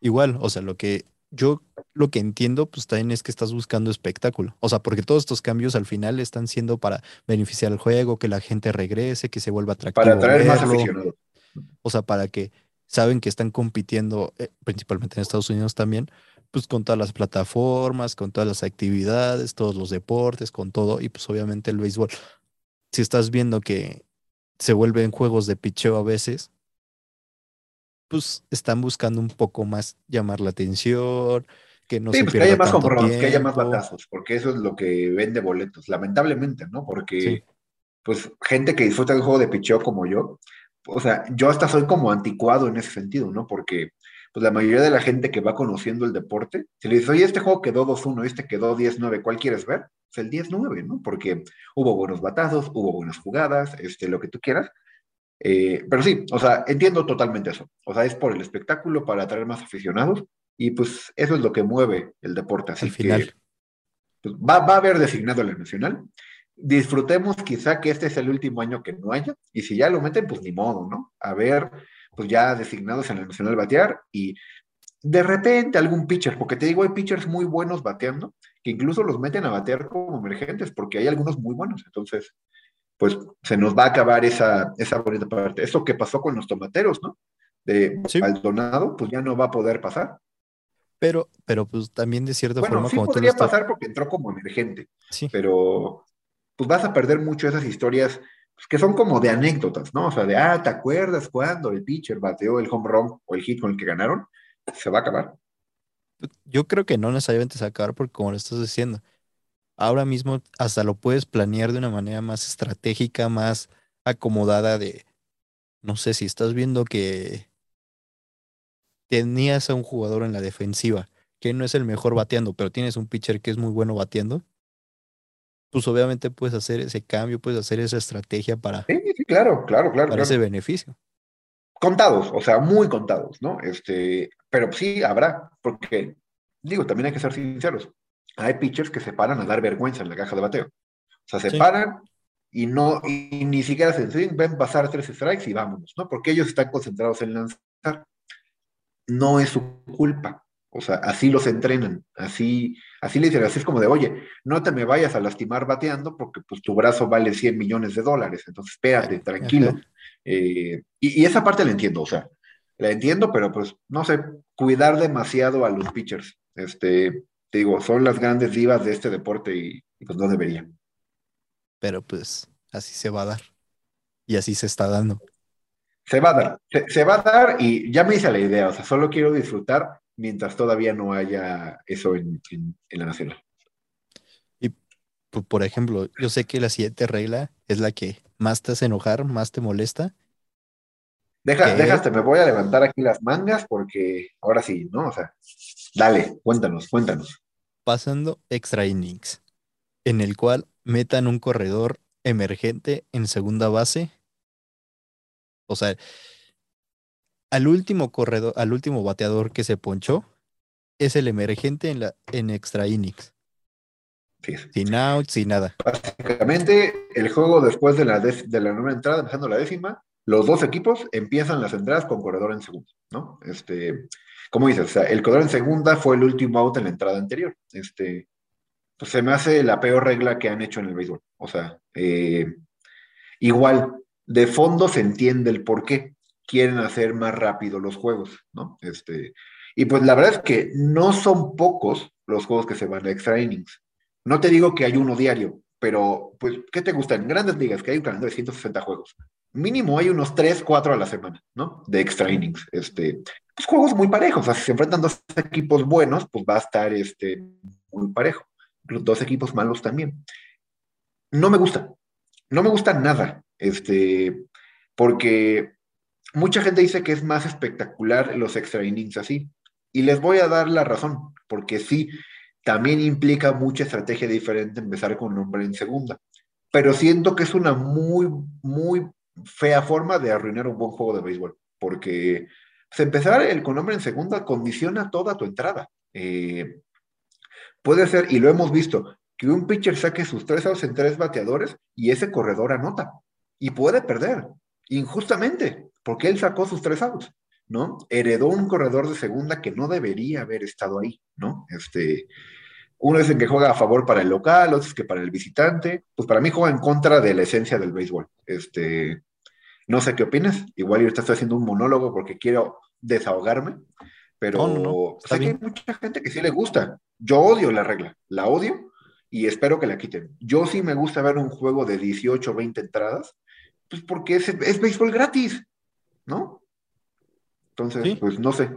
igual, o sea, lo que yo lo que entiendo, pues también es que estás buscando espectáculo. O sea, porque todos estos cambios al final están siendo para beneficiar el juego, que la gente regrese, que se vuelva atractivo. Para atraer más aficionados. O sea, para que saben que están compitiendo, eh, principalmente en Estados Unidos también, pues con todas las plataformas, con todas las actividades, todos los deportes, con todo, y pues obviamente el béisbol. Si estás viendo que se vuelven juegos de picheo a veces, pues están buscando un poco más llamar la atención, que no sí, se pues pierda que haya más tanto compromisos, que haya más batazos, porque eso es lo que vende boletos, lamentablemente, ¿no? Porque, Sí. pues, gente que disfruta del juego de picheo como yo, o sea, yo hasta soy como anticuado en ese sentido, ¿no? Porque, pues, la mayoría de la gente que va conociendo el deporte, si le dices, oye, este juego quedó 2-1, este quedó 10-9, ¿cuál quieres ver? Pues el 10-9, ¿no? Porque hubo buenos batazos, hubo buenas jugadas, este, lo que tú quieras. Eh, pero sí, o sea, entiendo totalmente eso. O sea, es por el espectáculo, para atraer más aficionados, y pues eso es lo que mueve el deporte. Así Al final. que pues, va, va a haber designado la nacional. Disfrutemos quizá que este es el último año que no haya, y si ya lo meten, pues ni modo, ¿no? A ver, pues ya designados en la nacional batear, y de repente algún pitcher, porque te digo, hay pitchers muy buenos bateando, que incluso los meten a batear como emergentes, porque hay algunos muy buenos, entonces, pues se nos va a acabar esa, esa bonita parte. Eso que pasó con los tomateros, ¿no? De Sí. Maldonado, pues ya no va a poder pasar. Pero, pero pues también de cierta Bueno, forma, sí como podría pasar porque entró como emergente, Sí, pero pues vas a perder mucho esas historias pues, que son como de anécdotas, ¿no? O sea, de, ah, ¿te acuerdas cuando el pitcher bateó el home run o el hit con el que ganaron? Se va a acabar. yo creo que no necesariamente se va a acabar porque como lo estás diciendo, ahora mismo hasta lo puedes planear de una manera más estratégica, más acomodada de, no sé, si estás viendo que tenías a un jugador en la defensiva que no es el mejor bateando, pero tienes un pitcher que es muy bueno bateando, pues obviamente puedes hacer ese cambio, puedes hacer esa estrategia para, Sí, sí, claro, claro, claro. para claro. ese beneficio. Contados, o sea, muy contados, ¿no? Este, pero sí habrá, porque, digo, también hay que ser sinceros. Hay pitchers que se paran a dar vergüenza en la caja de bateo. O sea, se Sí. paran y no, y ni siquiera se ven pasar tres strikes y vámonos, ¿no? Porque ellos están concentrados en lanzar. No es su culpa. O sea, así los entrenan, así, así le dicen, así es como de, oye, no te me vayas a lastimar bateando porque pues tu brazo vale 100 millones de dólares, entonces espérate, tranquilo. Eh, y, y esa parte la entiendo, o sea, la entiendo, pero pues, no sé, cuidar demasiado a los pitchers. Este, te digo, son las grandes divas de este deporte y, y pues no deberían. Pero pues así se va a dar. Y así se está dando. Se va a dar, se, se va a dar y ya me hice la idea, o sea, solo quiero disfrutar mientras todavía no haya eso en, en- en la nacional. Por, por ejemplo, yo sé que la siguiente regla es la que más te hace enojar, más te molesta. Deja, déjate, me voy a levantar aquí las mangas porque ahora sí, ¿no? O sea, dale, cuéntanos, cuéntanos. Pasando extra innings, en el cual metan un corredor emergente en segunda base. O sea, al último corredor, al último bateador que se ponchó es el emergente en la en extra innings, Sí. sin out, sin nada. Básicamente, el juego después de la, de la nueva entrada, empezando la décima, los dos equipos empiezan las entradas con corredor en segunda, ¿no? Este, como dices, o sea, el corredor en segunda fue el último out en la entrada anterior. Este, pues se me hace la peor regla que han hecho en el béisbol. O sea, eh, igual, de fondo se entiende el por qué quieren hacer más rápido los juegos, ¿no? Este, y pues la verdad es que no son pocos los juegos que se van a extra innings. No te digo que hay uno diario, pero pues, ¿qué te gusta? En grandes ligas, que hay un calendario de 160 juegos. Mínimo hay unos 3, 4 a la semana, ¿no? De extra innings. Este, pues juegos muy parejos. O sea, si se enfrentan dos equipos buenos, pues va a estar este, muy parejo. Los dos equipos malos también. No me gusta. No me gusta nada. Este, porque mucha gente dice que es más espectacular los extra innings así. Y les voy a dar la razón, porque sí, también implica mucha estrategia diferente empezar con un hombre en segunda. Pero siento que es una muy, muy fea forma de arruinar un buen juego de béisbol, porque pues, empezar el con hombre en segunda condiciona toda tu entrada. Eh, puede ser, y lo hemos visto, que un pitcher saque sus tres outs en tres bateadores y ese corredor anota. Y puede perder, injustamente, porque él sacó sus tres outs, ¿no? Heredó un corredor de segunda que no debería haber estado ahí, ¿no? Este, uno es el que juega a favor para el local, otro es que para el visitante. Pues para mí juega en contra de la esencia del béisbol. Este, no sé qué opinas. Igual ahorita estoy haciendo un monólogo porque quiero desahogarme, pero No, no, no, está sé que hay mucha gente que sí le gusta. Yo odio la regla, la odio y espero que la quiten. Yo sí me gusta ver un juego de 18 o 20 entradas, pues porque es, es béisbol gratis, ¿no? Entonces, Sí. pues no sé.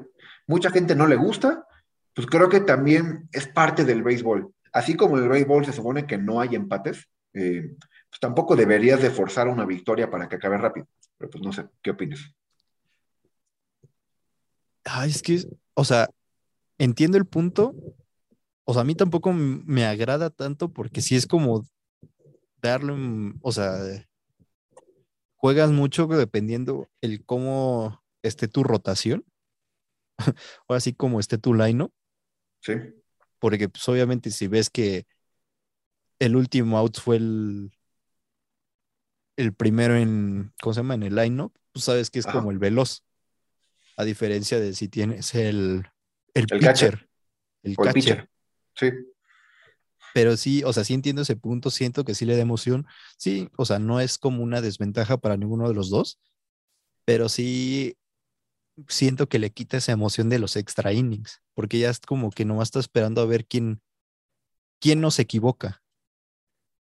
Mucha gente no le gusta, pues creo que también es parte del béisbol. Así como el béisbol se supone que no hay empates, eh, pues tampoco deberías de forzar una victoria para que acabe rápido. Pero pues no sé, ¿qué opinas? Ay, es que, o sea, entiendo el punto. O sea, a mí tampoco me agrada tanto porque sí es como darle, o sea, juegas mucho dependiendo el cómo esté tu rotación, o así como esté tu line Sí, porque pues obviamente si ves que el último out fue el, el primero en, ¿cómo se llama? En el line tú sabes que es Ajá. como el veloz, a diferencia de si tienes el, el, El pitcher, catcher. el o el catcher. pitcher. Sí, Pero sí, o sea, sí entiendo ese punto, siento que sí le da emoción. Sí, o sea, no es como una desventaja para ninguno de los dos, pero sí siento que le quita esa emoción de los extra innings, porque ya es como que nomás está esperando a ver quién, quién no se equivoca.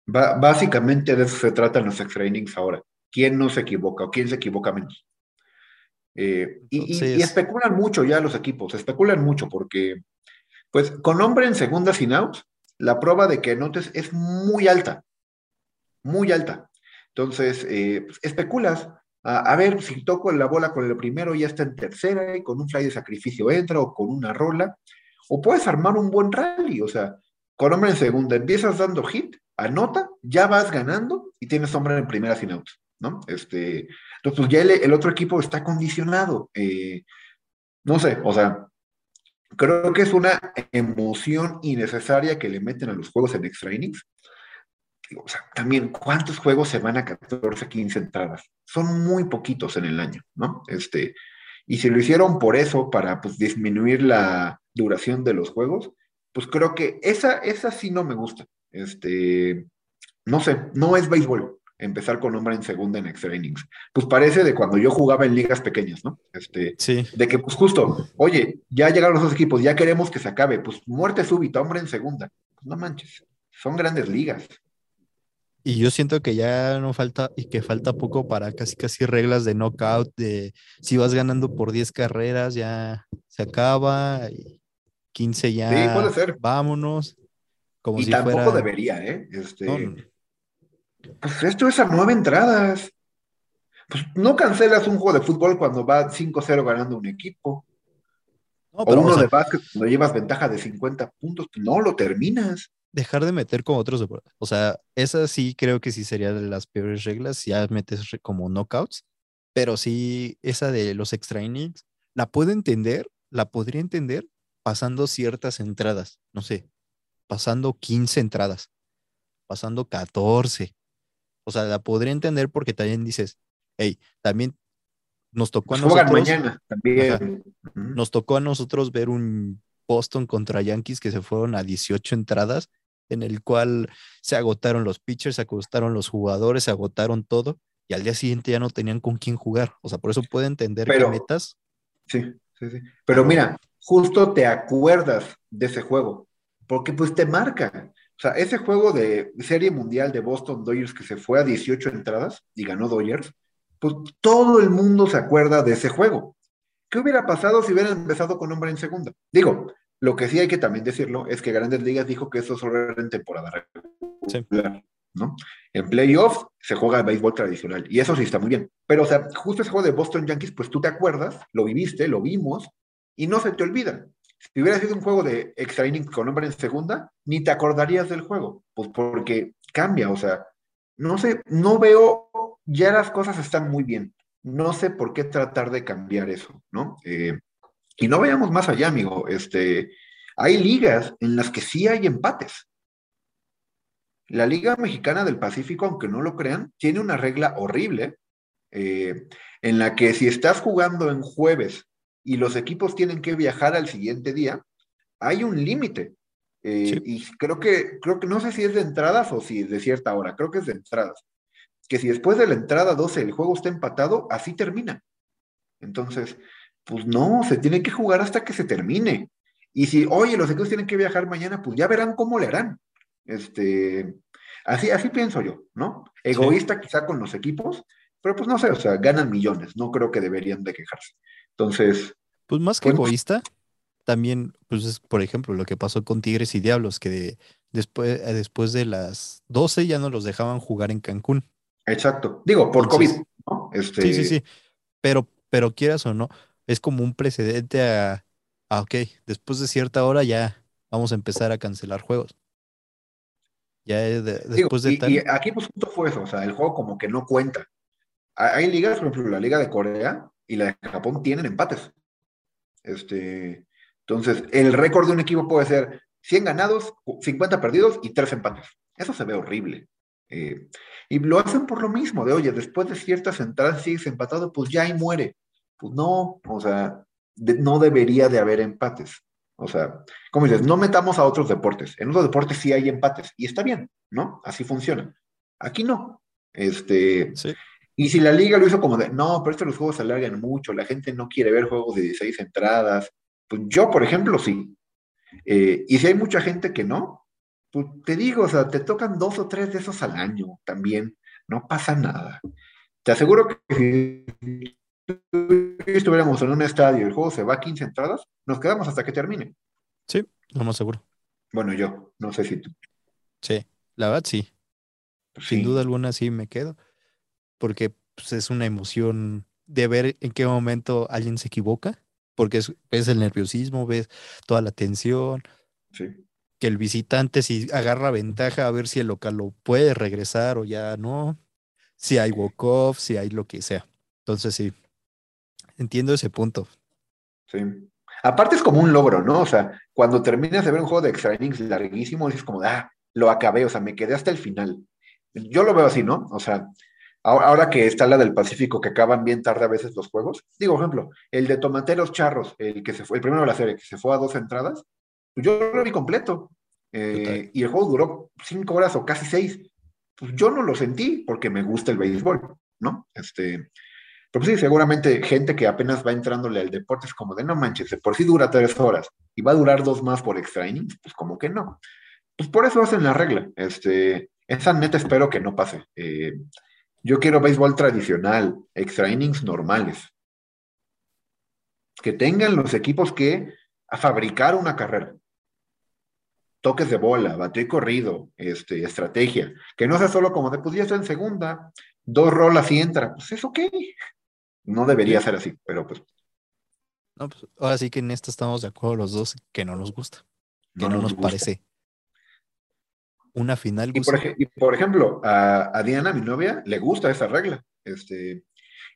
Ba- básicamente de eso se tratan los extra innings ahora. ¿Quién no se equivoca o quién se equivoca menos? Eh, y, y- y Entonces- especulan mucho ya los equipos, especulan mucho porque, pues, con hombre en segunda sin outs, la prueba de que anotes es muy alta, muy alta. Entonces, eh, pues, especulas. A, ver, si toco la bola con el primero, ya está en tercera y con un fly de sacrificio entra o con una rola. O puedes armar un buen rally, o sea, con hombre en segunda, empiezas dando hit, anota, ya vas ganando y tienes hombre en primera sin outs, ¿no? Este, entonces, pues ya el, el otro equipo está condicionado. eh, no sé, o sea, creo que es una emoción innecesaria que le meten a los juegos en extra innings. O sea, también, ¿cuántos juegos se van a 14, 15 entradas? Son muy poquitos en el año, ¿no? Este, y si lo hicieron por eso, para pues, disminuir la duración de los juegos, pues creo que esa, esa sí no me gusta. Este, no sé, no es béisbol. empezar con hombre en segunda en extra innings. Pues parece de cuando yo jugaba en ligas pequeñas, ¿no? Este, Sí. de que, pues justo, oye, ya llegaron los dos equipos, ya queremos que se acabe, pues muerte súbita, hombre en segunda. Pues no manches, son grandes ligas. Y yo siento que ya no falta y que falta poco para casi casi reglas de knockout, de si vas ganando por 10 carreras ya se acaba, y 15 ya Sí, puede ser. vámonos. Como y si tampoco fuera... debería, ¿eh? Este, No. Pues esto es a nueve entradas. Pues no cancelas un juego de fútbol cuando va 5-0 ganando un equipo. No, o pero, o uno sea, de básquet cuando llevas ventaja de 50 puntos, no lo terminas. Dejar de meter como otros deportes. O sea, esa sí creo que sí sería de las peores reglas, ya metes como knockouts, pero sí esa de los extra innings, la puedo entender, la podría entender pasando ciertas entradas, no sé, pasando 15 entradas, pasando 14. O sea, la podría entender porque también dices, hey, también nos tocó a juegan nosotros. mañana también. Ajá. Nos tocó a nosotros ver un Boston contra Yankees que se fueron a 18 entradas, en el cual se agotaron los pitchers, se agotaron los jugadores, se agotaron todo, y al día siguiente ya no tenían con quién jugar. O sea, por eso puedo entender Pero- que metas. Sí, sí, sí. Pero mira, justo te acuerdas de ese juego, porque pues te marca. O sea, ese juego de Serie Mundial de Boston Dodgers que se fue a 18 entradas y ganó Dodgers, pues todo el mundo se acuerda de ese juego. ¿Qué hubiera pasado si hubieran empezado con hombre en segunda? Digo, lo que sí hay que también decirlo es que Grandes Ligas dijo que eso solo era en temporada regular, ¿no? En playoffs se juega el béisbol tradicional y eso sí está muy bien. Pero, o sea, justo ese juego de Boston Yankees, pues tú te acuerdas, lo viviste, lo vimos y no se te olvida. Si hubiera sido un juego de extra innings con hombre en segunda, ni te acordarías del juego, pues porque cambia, o sea, no sé, no veo, ya las cosas están muy bien. No sé por qué tratar de cambiar eso, ¿no? Eh, y no vayamos más allá, amigo. Este, hay ligas en las que sí hay empates. La Liga Mexicana del Pacífico, aunque no lo crean, tiene una regla horrible eh, en la que si estás jugando en jueves y los equipos tienen que viajar al siguiente día, hay un límite. Eh, Y creo que, creo que no sé si es de entradas o si es de cierta hora, creo que es de entradas. Que si después de la entrada 12 el juego está empatado, así termina. Entonces, pues no, se tiene que jugar hasta que se termine. Y si, oye, los equipos tienen que viajar mañana, pues ya verán cómo le harán. Este, así, así pienso yo, ¿no? Egoísta quizá con los equipos, pero pues no sé, o sea, ganan millones, no creo que deberían de quejarse. Entonces, Pues más que Pues- egoísta, también, pues es, por ejemplo, lo que pasó con Tigres y Diablos, que de- después, eh, después de las 12 ya no los dejaban jugar en Cancún. exacto. Digo, por Entonces- COVID, ¿no? Este, Sí, sí, sí. Pero, pero quieras o no, es como un precedente a, a, ok, después de cierta hora ya vamos a empezar a cancelar juegos. Ya Digo, después de y, tal. y aquí pues justo fue eso, o sea, el juego como que no cuenta. Ha- Hay ligas, por ejemplo, la Liga de Corea y la de Japón tienen empates. Este, entonces, el récord de un equipo puede ser 100 ganados, 50 perdidos y 3 empates. Eso se ve horrible. Eh, y lo hacen por lo mismo, de oye, después de ciertas entradas sigues empatado, pues ya ahí muere. Pues no, o sea, de- no debería de haber empates. O sea, como dices, no metamos a otros deportes. En otros deportes sí hay empates y está bien, ¿no? Así funciona. Aquí no. Este, y si la liga lo hizo como de, no, pero estos los juegos se alargan mucho, la gente no quiere ver juegos de 16 entradas, pues yo, por ejemplo, sí. Eh, y si hay mucha gente que no, pues te digo, o sea, te tocan dos o tres de esos al año también, no pasa nada. Te aseguro que si estuviéramos en un estadio y el juego se va a 15 entradas, nos quedamos hasta que termine. Sí, lo más seguro. Bueno, yo, no sé si tú. Sí, la verdad sí. Sin duda alguna sí me quedo. Porque pues, es una emoción de ver en qué momento alguien se equivoca. Porque es- ves el nerviosismo, ves toda la tensión. Sí. Que el visitante si agarra ventaja a ver si el local lo puede regresar o ya no. Si hay walk-off, si hay lo que sea. Entonces sí, entiendo ese punto. Sí. Aparte es como un logro, ¿no? O sea, cuando terminas de ver un juego de extra innings larguísimo, dices como, ah, lo acabé, o sea, me quedé hasta el final. Yo lo veo así, ¿no? O sea, ahora, ahora que está la del Pacífico, que acaban bien tarde a veces los juegos, digo, por ejemplo, el de Tomateros Charros, el que se fue, el primero de la serie, que se fue a dos entradas, yo lo vi completo. Eh, y el juego duró cinco horas o casi seis. pues yo no lo sentí porque me gusta el béisbol, ¿no? Este, pero sí, seguramente gente que apenas va entrándole al deporte es como de no manches, por sí dura tres horas y va a durar dos más por extra innings, pues como que no. Pues por eso hacen la regla. Este, esa neta espero que no pase. Eh, yo quiero béisbol tradicional, extra innings normales. Que tengan los equipos que fabricar una carrera. Toques de bola, bate corrido, este, estrategia. Que no sea solo como de, pues ya está en segunda, dos rolas y entra. Pues es ok. No debería ser así, pero pues. No, pues ahora sí que en esto estamos de acuerdo los dos que no nos gusta. Que no, nos, parece una final. Y por, y por ejemplo, a, a, Diana, mi novia, le gusta esa regla. Este,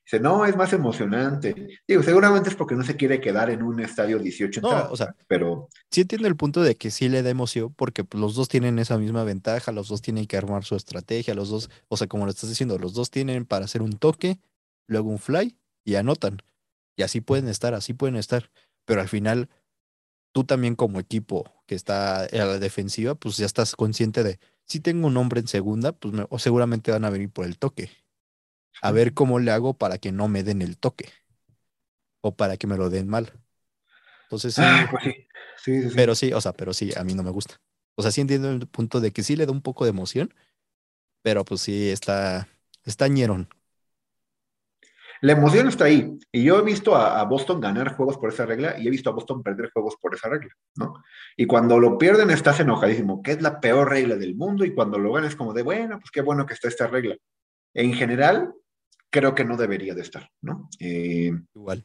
dice, no, es más emocionante. Digo, seguramente es porque no se quiere quedar en un estadio 18 no, o sea, pero... Sí entiendo el punto de que sí le da emoción porque pues, los dos tienen esa misma ventaja, los dos tienen que armar su estrategia, los dos, o sea, como lo estás diciendo, los dos tienen para hacer un toque, luego un fly y anotan. Y así pueden estar, así pueden estar. Pero al final, tú también como equipo que está a la defensiva, pues ya estás consciente de, si tengo un hombre en segunda, pues o seguramente van a venir por el toque. A ver cómo le hago para que no me den el toque. O para que me lo den mal. Entonces sí, ah, pues sí. Sí, Pero sí, o sea, pero sí, a mí no me gusta. O sea, sí entiendo el punto de que sí le da un poco de emoción, pero pues sí está, está ñerón. La emoción está ahí. Y yo he visto a, Boston ganar juegos por esa regla y he visto a Boston perder juegos por esa regla, ¿no? Y cuando lo pierden estás enojadísimo, que es la peor regla del mundo, y cuando lo ganas como de, bueno, pues qué bueno que está esta regla. En general, creo que no debería de estar, ¿no? Eh, Igual.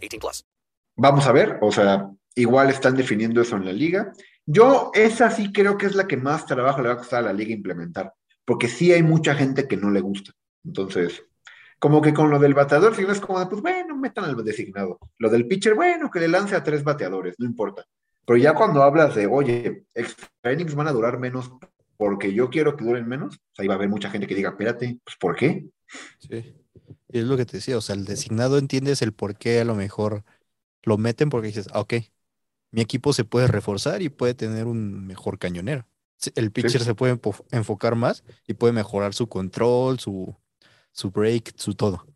18 plus. Vamos a ver, o sea, igual están definiendo eso en la liga. Yo esa sí creo que es la que más trabajo le va a costar a la liga implementar, porque sí hay mucha gente que no le gusta. Entonces, como que con lo del bateador, si no es como de, pues bueno, metan al designado. Lo del pitcher, bueno, que le lance a tres bateadores, no importa. Pero ya cuando hablas de, oye, extra innings van a durar menos porque yo quiero que duren menos, ahí va a haber mucha gente que diga, espérate, pues ¿por qué? Sí. Es lo que te decía, o sea, el designado entiendes el por qué a lo mejor lo meten porque dices, ah, ok, mi equipo se puede reforzar y puede tener un mejor cañonero. El pitcher se puede enfocar más y puede mejorar su control, su, su break, su todo.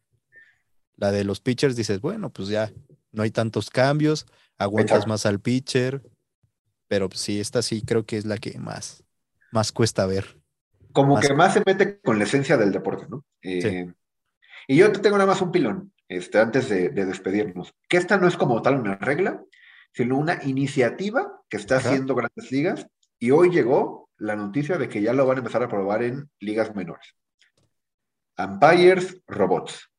La de los pitchers dices, bueno, pues ya no hay tantos cambios, aguantas más al pitcher, pero sí, esta sí creo que es la que más, más cuesta ver. Como que más se mete con la esencia del deporte, ¿no? Eh, y yo te tengo nada más un pilón, este, antes de, despedirnos, que esta no es como tal una regla, sino una iniciativa que está haciendo Grandes Ligas, y hoy llegó la noticia de que ya lo van a empezar a probar en ligas menores. Umpires Robots.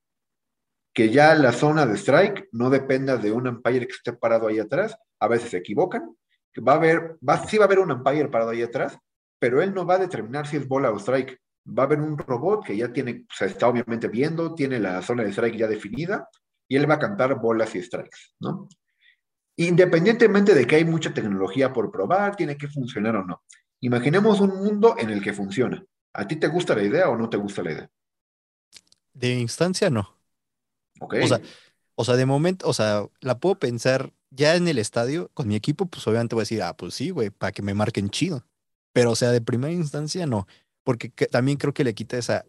Que ya la zona de strike no dependa de un umpire que esté parado ahí atrás, a veces se equivocan, va a haber, va, sí va a haber un umpire parado ahí atrás, pero él no va a determinar si es bola o strike. Va a haber un robot que ya tiene, se está obviamente viendo, tiene la zona de strike ya definida, y él va a cantar bolas y strikes, ¿no? Independientemente de que hay mucha tecnología por probar, tiene que funcionar o no. Imaginemos un mundo en el que funciona. ¿A ti te gusta la idea o no te gusta la idea? De instancia no. O sea, o sea, de momento, o sea, la puedo pensar ya en el estadio con mi equipo, pues obviamente voy a decir, ah, pues sí, güey, para que me marquen chido. Pero, o sea, de primera instancia no, porque también creo que le quita esa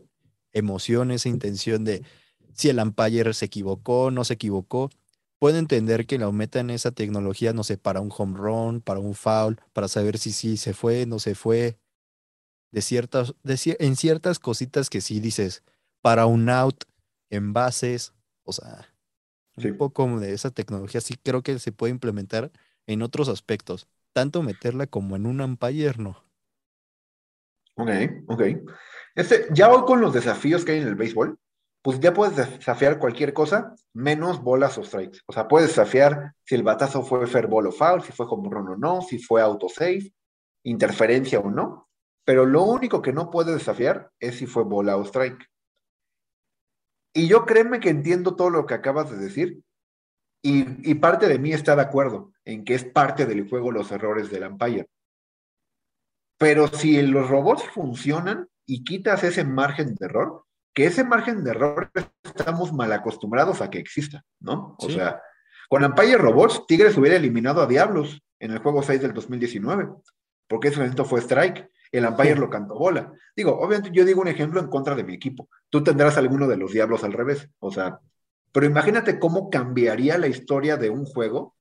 emoción, esa intención de si el umpire se equivocó, no se equivocó. Puedo entender que la metan esa tecnología, no sé, para un home run, para un foul, para saber si sí se fue, no se fue. de ciertas, de en ciertas cositas que sí dices, para un out, en bases, o sea, un Sí. poco de esa tecnología sí creo que se puede implementar en otros aspectos. Tanto meterla como en un umpire, no. Ok, ok. Este, ya voy con los desafíos que hay en el béisbol. Pues ya puedes desafiar cualquier cosa, menos bolas o strikes. O sea, puedes desafiar si el batazo fue fair ball o foul, si fue home run o no, si fue autosave, interferencia o no. Pero lo único que no puedes desafiar es si fue bola o strike. Y yo créeme que entiendo todo lo que acabas de decir. Y, y parte de mí está de acuerdo en que es parte del juego los errores del umpire. Pero si los robots funcionan y quitas ese margen de error, que ese margen de error estamos mal acostumbrados a que exista, ¿no? O Sí. sea, con Empire Robots, Tigres hubiera eliminado a Diablos en el juego 6 del 2019, porque ese evento fue strike. El Empire Sí. lo cantó bola. Digo, obviamente yo digo un ejemplo en contra de mi equipo. Tú tendrás alguno de los Diablos al revés. O sea, pero imagínate cómo cambiaría la historia de un juego.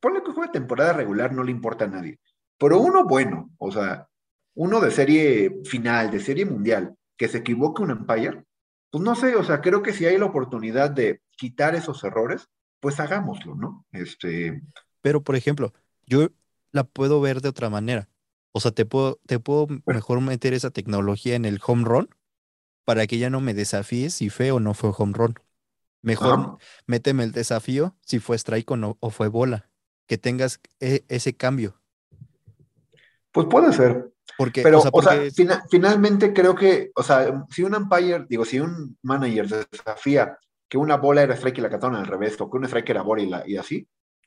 Ponle que juego de temporada regular no le importa a nadie. Pero uno bueno, o sea, uno de serie final, de serie mundial, que se equivoque un Empire, pues no sé, o sea, creo que si hay la oportunidad de quitar esos errores, pues hagámoslo, ¿no? Este, Pero, por ejemplo, yo la puedo ver de otra manera. O sea, te puedo, te puedo mejor meter esa tecnología en el home run para que ya no me desafíes si fue o no fue home run. Mejor Ajá. méteme el desafío si fue strike o, no, o fue bola. Que tengas e- ese cambio. pues puede ser. Porque, Pero, o sea, o sea, porque es- fina- finalmente creo que, o sea, si un umpire, digo, si un manager desafía que una bola era strike y la cantaron al revés, o que una strike era bola y, la- y así,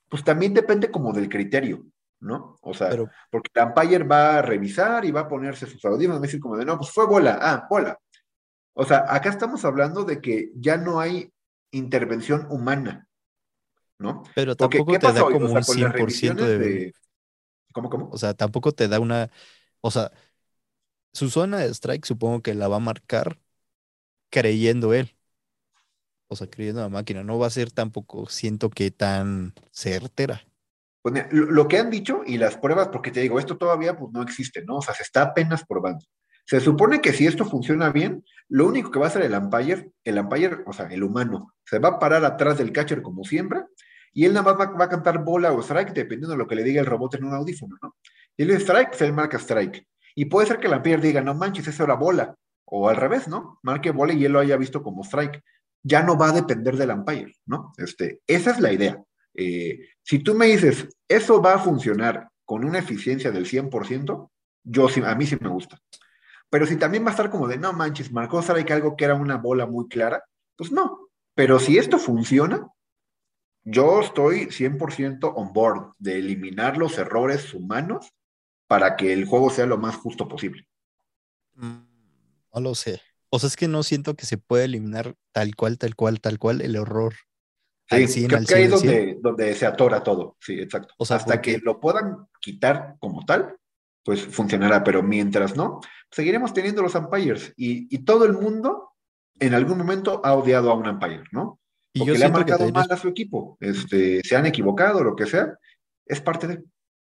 pues también depende como del criterio, ¿no? O sea, Pero- porque el umpire va a revisar y va a ponerse sus audífonos, va a decir como de, no, pues fue bola, ah, bola. O sea, acá estamos hablando de que ya no hay intervención humana, ¿no? pero Porque, tampoco ¿qué te da? O como sea, un con las 100% revisiones de, de... ¿Cómo, cómo? O sea, tampoco te da una. O sea, su zona de strike supongo que la va a marcar creyendo él. O sea, creyendo la máquina. No va a ser tampoco, siento que tan certera. Pues lo que han dicho y las pruebas, porque te digo, esto todavía pues, no existe, ¿no? O sea, se está apenas probando. Se supone que si esto funciona bien, lo único que va a hacer el umpire, el umpire, o sea, el humano, se va a parar atrás del catcher como siempre, y él nada más va, va a cantar bola o strike, dependiendo de lo que le diga el robot en un audífono, ¿no? Y él strike, pues él marca strike. Y puede ser que el umpire diga, no manches, eso era bola. O al revés, ¿no? Marque bola y él lo haya visto como strike. Ya no va a depender del umpire, ¿no? Este, esa es la idea. Eh, si tú me dices, eso va a funcionar con una eficiencia del 100%, yo a mí sí me gusta. Pero si también va a estar como de, no manches, marcó strike algo que era una bola muy clara, pues no. Pero si esto funciona, yo estoy 100% on board de eliminar los errores humanos para que el juego sea lo más justo posible. Mm, No lo sé. O sea, es que no siento que se pueda eliminar tal cual, tal cual, tal cual el error. Al Sí, 100, creo que ahí 100, es al 100. donde, donde se atora todo. Sí, exacto. O sea, Hasta porque- que lo puedan quitar como tal, pues funcionará. Pero mientras no, seguiremos teniendo los umpires. Y, y todo el mundo en algún momento ha odiado a un umpire, ¿no? Y yo Porque le ha marcado mal a su equipo. Este, se han equivocado, lo que sea. Es parte de.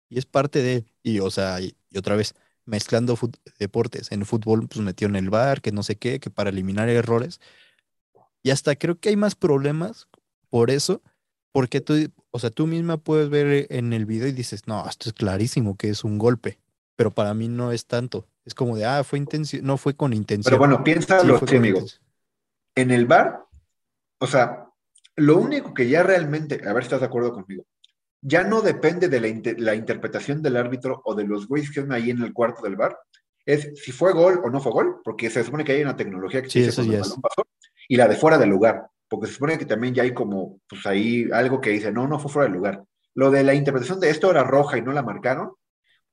Y es parte de, y o sea, y, y otra vez, mezclando fut- deportes. En fútbol, pues metió en el bar, que no sé qué, que para eliminar errores. Y hasta creo que hay más problemas por eso, porque tú, o sea, tú misma puedes ver en el video y dices, no, esto es clarísimo que es un golpe. Pero para mí no es tanto. Es como de, ah, fue intención, no fue con intención. Pero bueno, piénsalo fue así, amigo. En el bar, o sea, lo único que ya realmente, a ver si estás de acuerdo conmigo, ya no depende de la, inte- la interpretación del árbitro o de los güeyes que están ahí en el cuarto del bar, es si fue gol o no fue gol, porque se supone que hay una tecnología que Sí, dice eso el balón pasó, y la de fuera del lugar, porque se supone que también ya hay como, pues ahí algo que dice, no, no fue fuera del lugar. Lo de la interpretación de esto era roja y no la marcaron,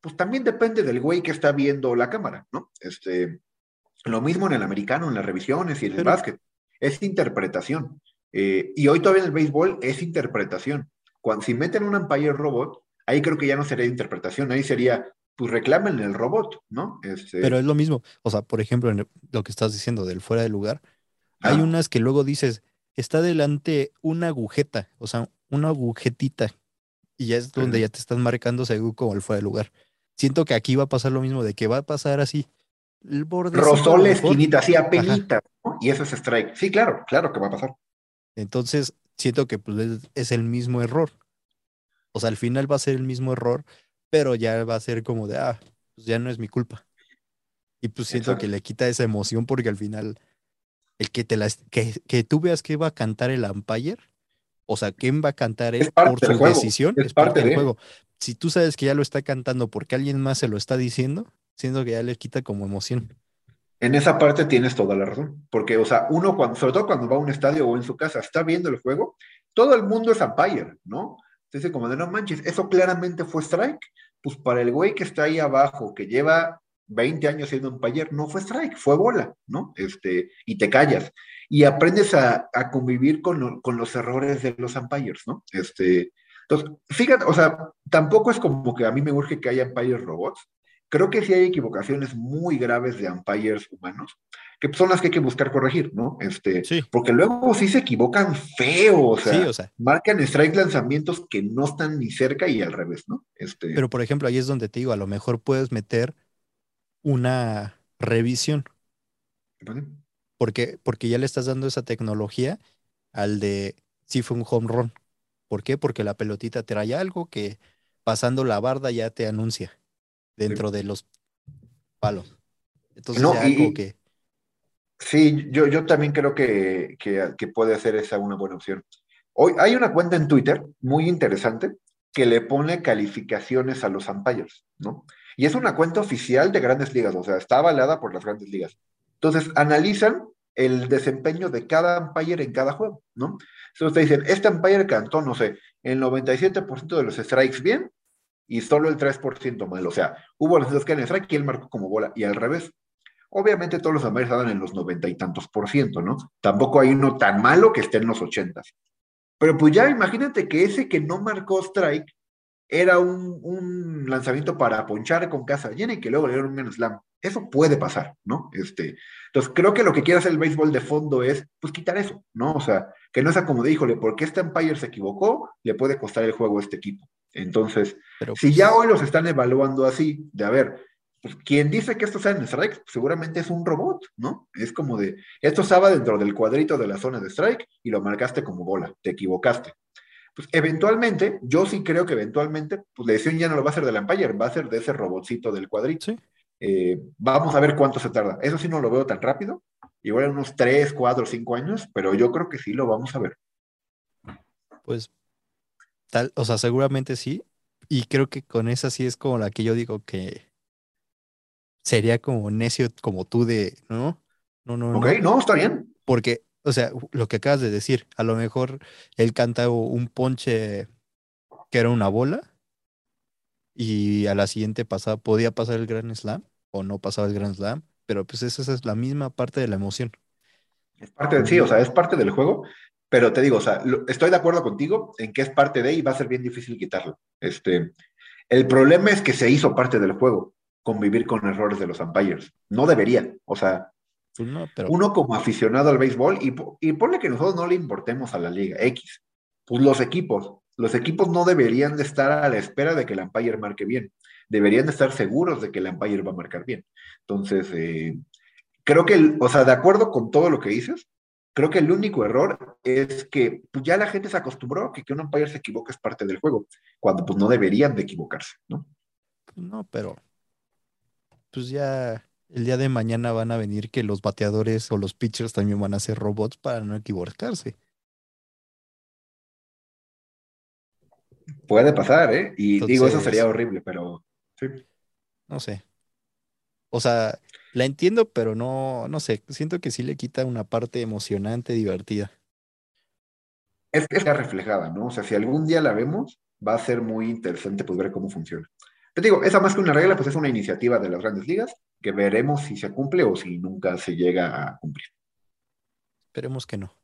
pues también depende del güey que está viendo la cámara, ¿no? Este, lo mismo en el americano, en las revisiones y en el Pero- básquet, es interpretación. Eh, y hoy todavía en el béisbol es interpretación. Cuando si meten un umpire robot, ahí creo que ya no sería interpretación, ahí sería, pues reclamen el robot, ¿no? Este, Pero es lo mismo. O sea, por ejemplo, en lo que estás diciendo del fuera de lugar, hay unas que luego dices, está delante una agujeta, o sea, una agujetita, y ya es donde ya te están marcando según como el fuera de lugar. Siento que aquí va a pasar lo mismo, de que va a pasar así, el borde. Rozó la esquinita, así apenita, ¿no? Y eso es strike. Sí, claro, claro que va a pasar. Entonces, siento que pues, es, es el mismo error. O sea, al final va a ser el mismo error, pero ya va a ser como de, ah, pues ya no es mi culpa. Y pues siento Exacto. que le quita esa emoción porque al final, el que te la, que, que tú veas que va a cantar el umpire, o sea, quién va a cantar él por su juego, decisión, es es parte parte del de. juego. Si tú sabes que ya lo está cantando porque alguien más se lo está diciendo, siento que ya le quita como emoción. En esa parte tienes toda la razón. Porque, o sea, uno, cuando, sobre todo cuando va a un estadio o en su casa, está viendo el juego, todo el mundo es umpire, ¿no? Entonces, como de no manches, eso claramente fue strike. Pues para el güey que está ahí abajo, que lleva 20 años siendo umpire, no fue strike, fue bola, ¿no? Este, y te callas. Y aprendes a, convivir con, lo- con los errores de los umpires, ¿no? Este, entonces, fíjate, o sea, tampoco es como que a mí me urge que haya umpires robots. Creo que sí hay equivocaciones muy graves de umpires humanos, que son las que hay que buscar corregir, ¿no? Este, porque luego sí se equivocan feo, o sea, Sí, o sea. marcan strike lanzamientos que no están ni cerca y al revés, ¿no? Este, Pero por ejemplo, ahí es donde te digo, a lo mejor puedes meter una revisión. Porque, porque ya le estás dando esa tecnología al de si fue un home run. ¿Por qué? Porque la pelotita trae algo que pasando la barda ya te anuncia dentro de los palos. Entonces No, ya y- como y- que Sí, yo, yo también creo que, que, que puede ser esa una buena opción. Hoy hay una cuenta en Twitter muy interesante que le pone calificaciones a los umpires, ¿no? Y es una cuenta oficial de grandes ligas, o sea, está avalada por las grandes ligas. Entonces, analizan el desempeño de cada umpire en cada juego, ¿no? Entonces te dicen, este umpire cantó, no sé, el 97% de los strikes bien y solo el 3% mal. O sea, hubo los que en strike y él marcó como bola y al revés. Obviamente todos los umpires estaban en los noventa y tantos por ciento, ¿no? Tampoco hay uno tan malo que esté en los ochentas. Pero pues ya imagínate que ese que no marcó strike era un, un lanzamiento para ponchar con casa llena y que luego le dieron un slam. Eso puede pasar, ¿no? Este, entonces creo que lo que quiere hacer el béisbol de fondo es, pues, quitar eso, ¿no? O sea, que no sea como de, híjole, porque este umpire se equivocó, le puede costar el juego a este equipo. Entonces, si ya hoy los están evaluando así, de a ver, pues quien dice que esto sea en strike, seguramente es un robot, ¿no? Es como de, esto estaba dentro del cuadrito de la zona de strike y lo marcaste como bola, te equivocaste. Pues eventualmente, yo sí creo que eventualmente, pues la decisión ya no lo va a hacer del umpire, va a ser de ese robotcito del cuadrito. Eh, vamos a ver cuánto se tarda. Eso sí no lo veo tan rápido, igual en unos 3, 4, 5 años, pero yo creo que sí lo vamos a ver. Pues, tal, o sea, seguramente sí. Y creo que con esa sí es como la que yo digo que sería como necio como tú de, ¿no? No, no, Ok, no, está bien. Porque, o sea, lo que acabas de decir, a lo mejor él canta un ponche que era una bola y a la siguiente pasada podía pasar el Grand Slam o no pasaba el Grand Slam, pero pues esa es la misma parte de la emoción. Es parte sí, o sea, es parte del juego, pero te digo, o sea, estoy de acuerdo contigo en que es parte de y va a ser bien difícil quitarlo. Este, el problema es que se hizo parte del juego, convivir con errores de los umpires. No debería, o sea, no, pero uno como aficionado al béisbol, y, y ponle que nosotros no le importemos a la liga X, pues los equipos, los equipos no deberían de estar a la espera de que el umpire marque bien, deberían de estar seguros de que el umpire va a marcar bien. Entonces, eh, creo que, el- o sea, de acuerdo con todo lo que dices, creo que el único error es que pues, ya la gente se acostumbró a que que un umpire se equivoque es parte del juego, cuando pues no deberían de equivocarse, ¿no? pues no, pero pues ya el día de mañana van a venir que los bateadores o los pitchers también van a ser robots para no equivocarse. Puede pasar, ¿eh? Y digo, eso sería horrible, pero sí. No sé. O sea, la entiendo, pero no, no sé. Siento que sí le quita una parte emocionante, divertida. es que está reflejada, ¿no? O sea, si algún día la vemos, va a ser muy interesante pues ver cómo funciona. Te digo, esa más que una regla, pues es una iniciativa de las grandes ligas que veremos si se cumple o si nunca se llega a cumplir. Esperemos que no.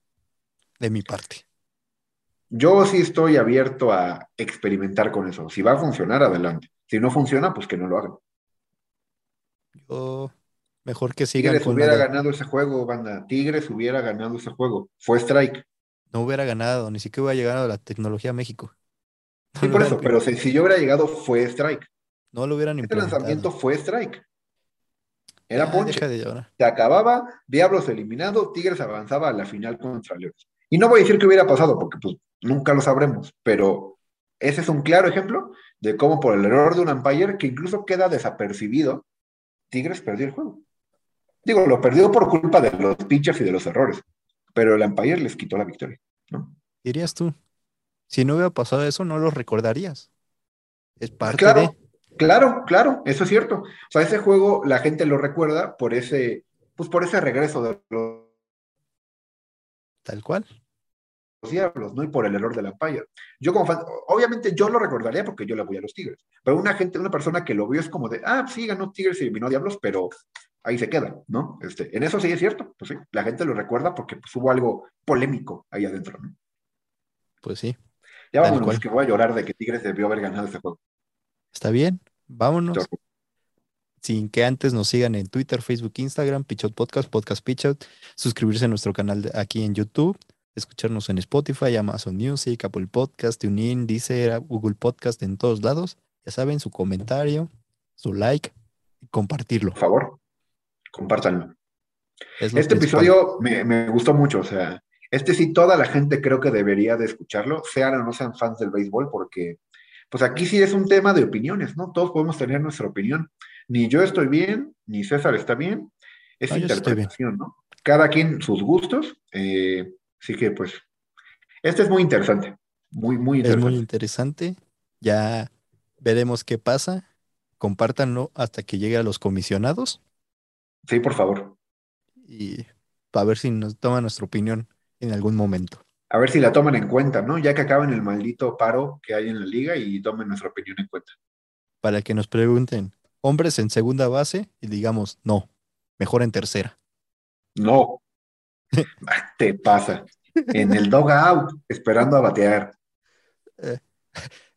De mi parte. Yo sí estoy abierto a experimentar con eso. Si va a funcionar, adelante. Si no funciona, pues que no lo hagan. Yo mejor que sigan Tigres con hubiera ganado ese juego, banda. Tigres hubiera ganado ese juego. Fue strike. no hubiera ganado, ni siquiera hubiera llegado la tecnología a México. Sí, por eso, pero si, si yo hubiera llegado, fue strike. No lo hubieran Este lanzamiento fue strike. Era Ya, ponche. de. Se acababa, Diablos eliminado, Tigres avanzaba a la final contra Leones. Y no voy a decir que hubiera pasado, porque pues nunca lo sabremos, pero ese es un claro ejemplo de cómo por el error de un umpire, que incluso queda desapercibido, Tigres perdió el juego. Digo, lo perdió por culpa de los pitchers y de los errores, pero el umpire les quitó la victoria, ¿no? Dirías tú, si no hubiera pasado eso, no lo recordarías. Es parte Claro, de. Claro, claro, eso es cierto. O sea, ese juego la gente lo recuerda por ese, pues por ese regreso de los Tal cual. diablos, ¿no? Y por el error del umpire. Yo como fan, obviamente yo lo recordaría porque yo le voy a los Tigres, pero una gente, una persona que lo vio es como de, ah, sí, ganó Tigres y eliminó Diablos, pero ahí se queda, ¿no? Este, en eso sí es cierto, pues sí, la gente lo recuerda porque pues, hubo algo polémico ahí adentro, ¿no? Pues sí. Ya vámonos, que voy a llorar de que Tigres debió haber ganado ese juego. Está bien. Vámonos. Sin que antes nos sigan en Twitter, Facebook, Instagram, Pichot Podcast, Podcast Pichot, suscribirse a nuestro canal de- aquí en YouTube, escucharnos en Spotify, Amazon Music, Apple Podcast, TuneIn, Deezer, Google Podcast, en todos lados. Ya saben, su comentario, su like y compartirlo. Por favor, compártanlo. Es lo Este principal. episodio me, me gustó mucho, o sea, este sí toda la gente creo que debería de escucharlo, sean o no sean fans del béisbol, porque pues aquí sí es un tema de opiniones, ¿no? Todos podemos tener nuestra opinión. Ni yo estoy bien, ni César está bien, es No, bien. interpretación, ¿no? Cada quien sus gustos, eh, así que pues, este es muy interesante, muy, muy Es interesante. muy interesante. Ya veremos qué pasa. Compártanlo hasta que llegue a los comisionados Sí, por favor. y para ver si nos toma nuestra opinión en algún momento. A ver si la toman en cuenta, ¿no? Ya que acaben el maldito paro que hay en la liga y tomen nuestra opinión en cuenta. Para que nos pregunten, hombres en segunda base y digamos, no, mejor en tercera. No. Te pasa. En el dog out, esperando a batear.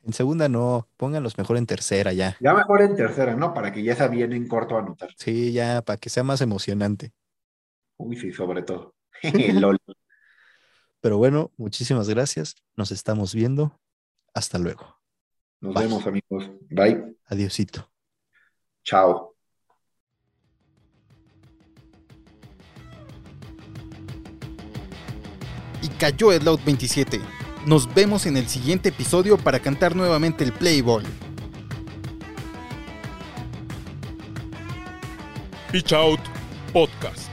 En segunda no, pónganlos mejor en tercera ya. Ya mejor en tercera, ¿no? Para que ya sea bien en corto a anotar. Sí, ya, para que sea más emocionante. Uy, sí, sobre todo. LOL. Pero bueno, muchísimas gracias. Nos estamos viendo. Hasta luego. Nos Bye. vemos, amigos. Bye. Adiosito. Chao. y cayó el Loud 27. Nos vemos en el siguiente episodio para cantar nuevamente el Playball. Pitch Out Podcast.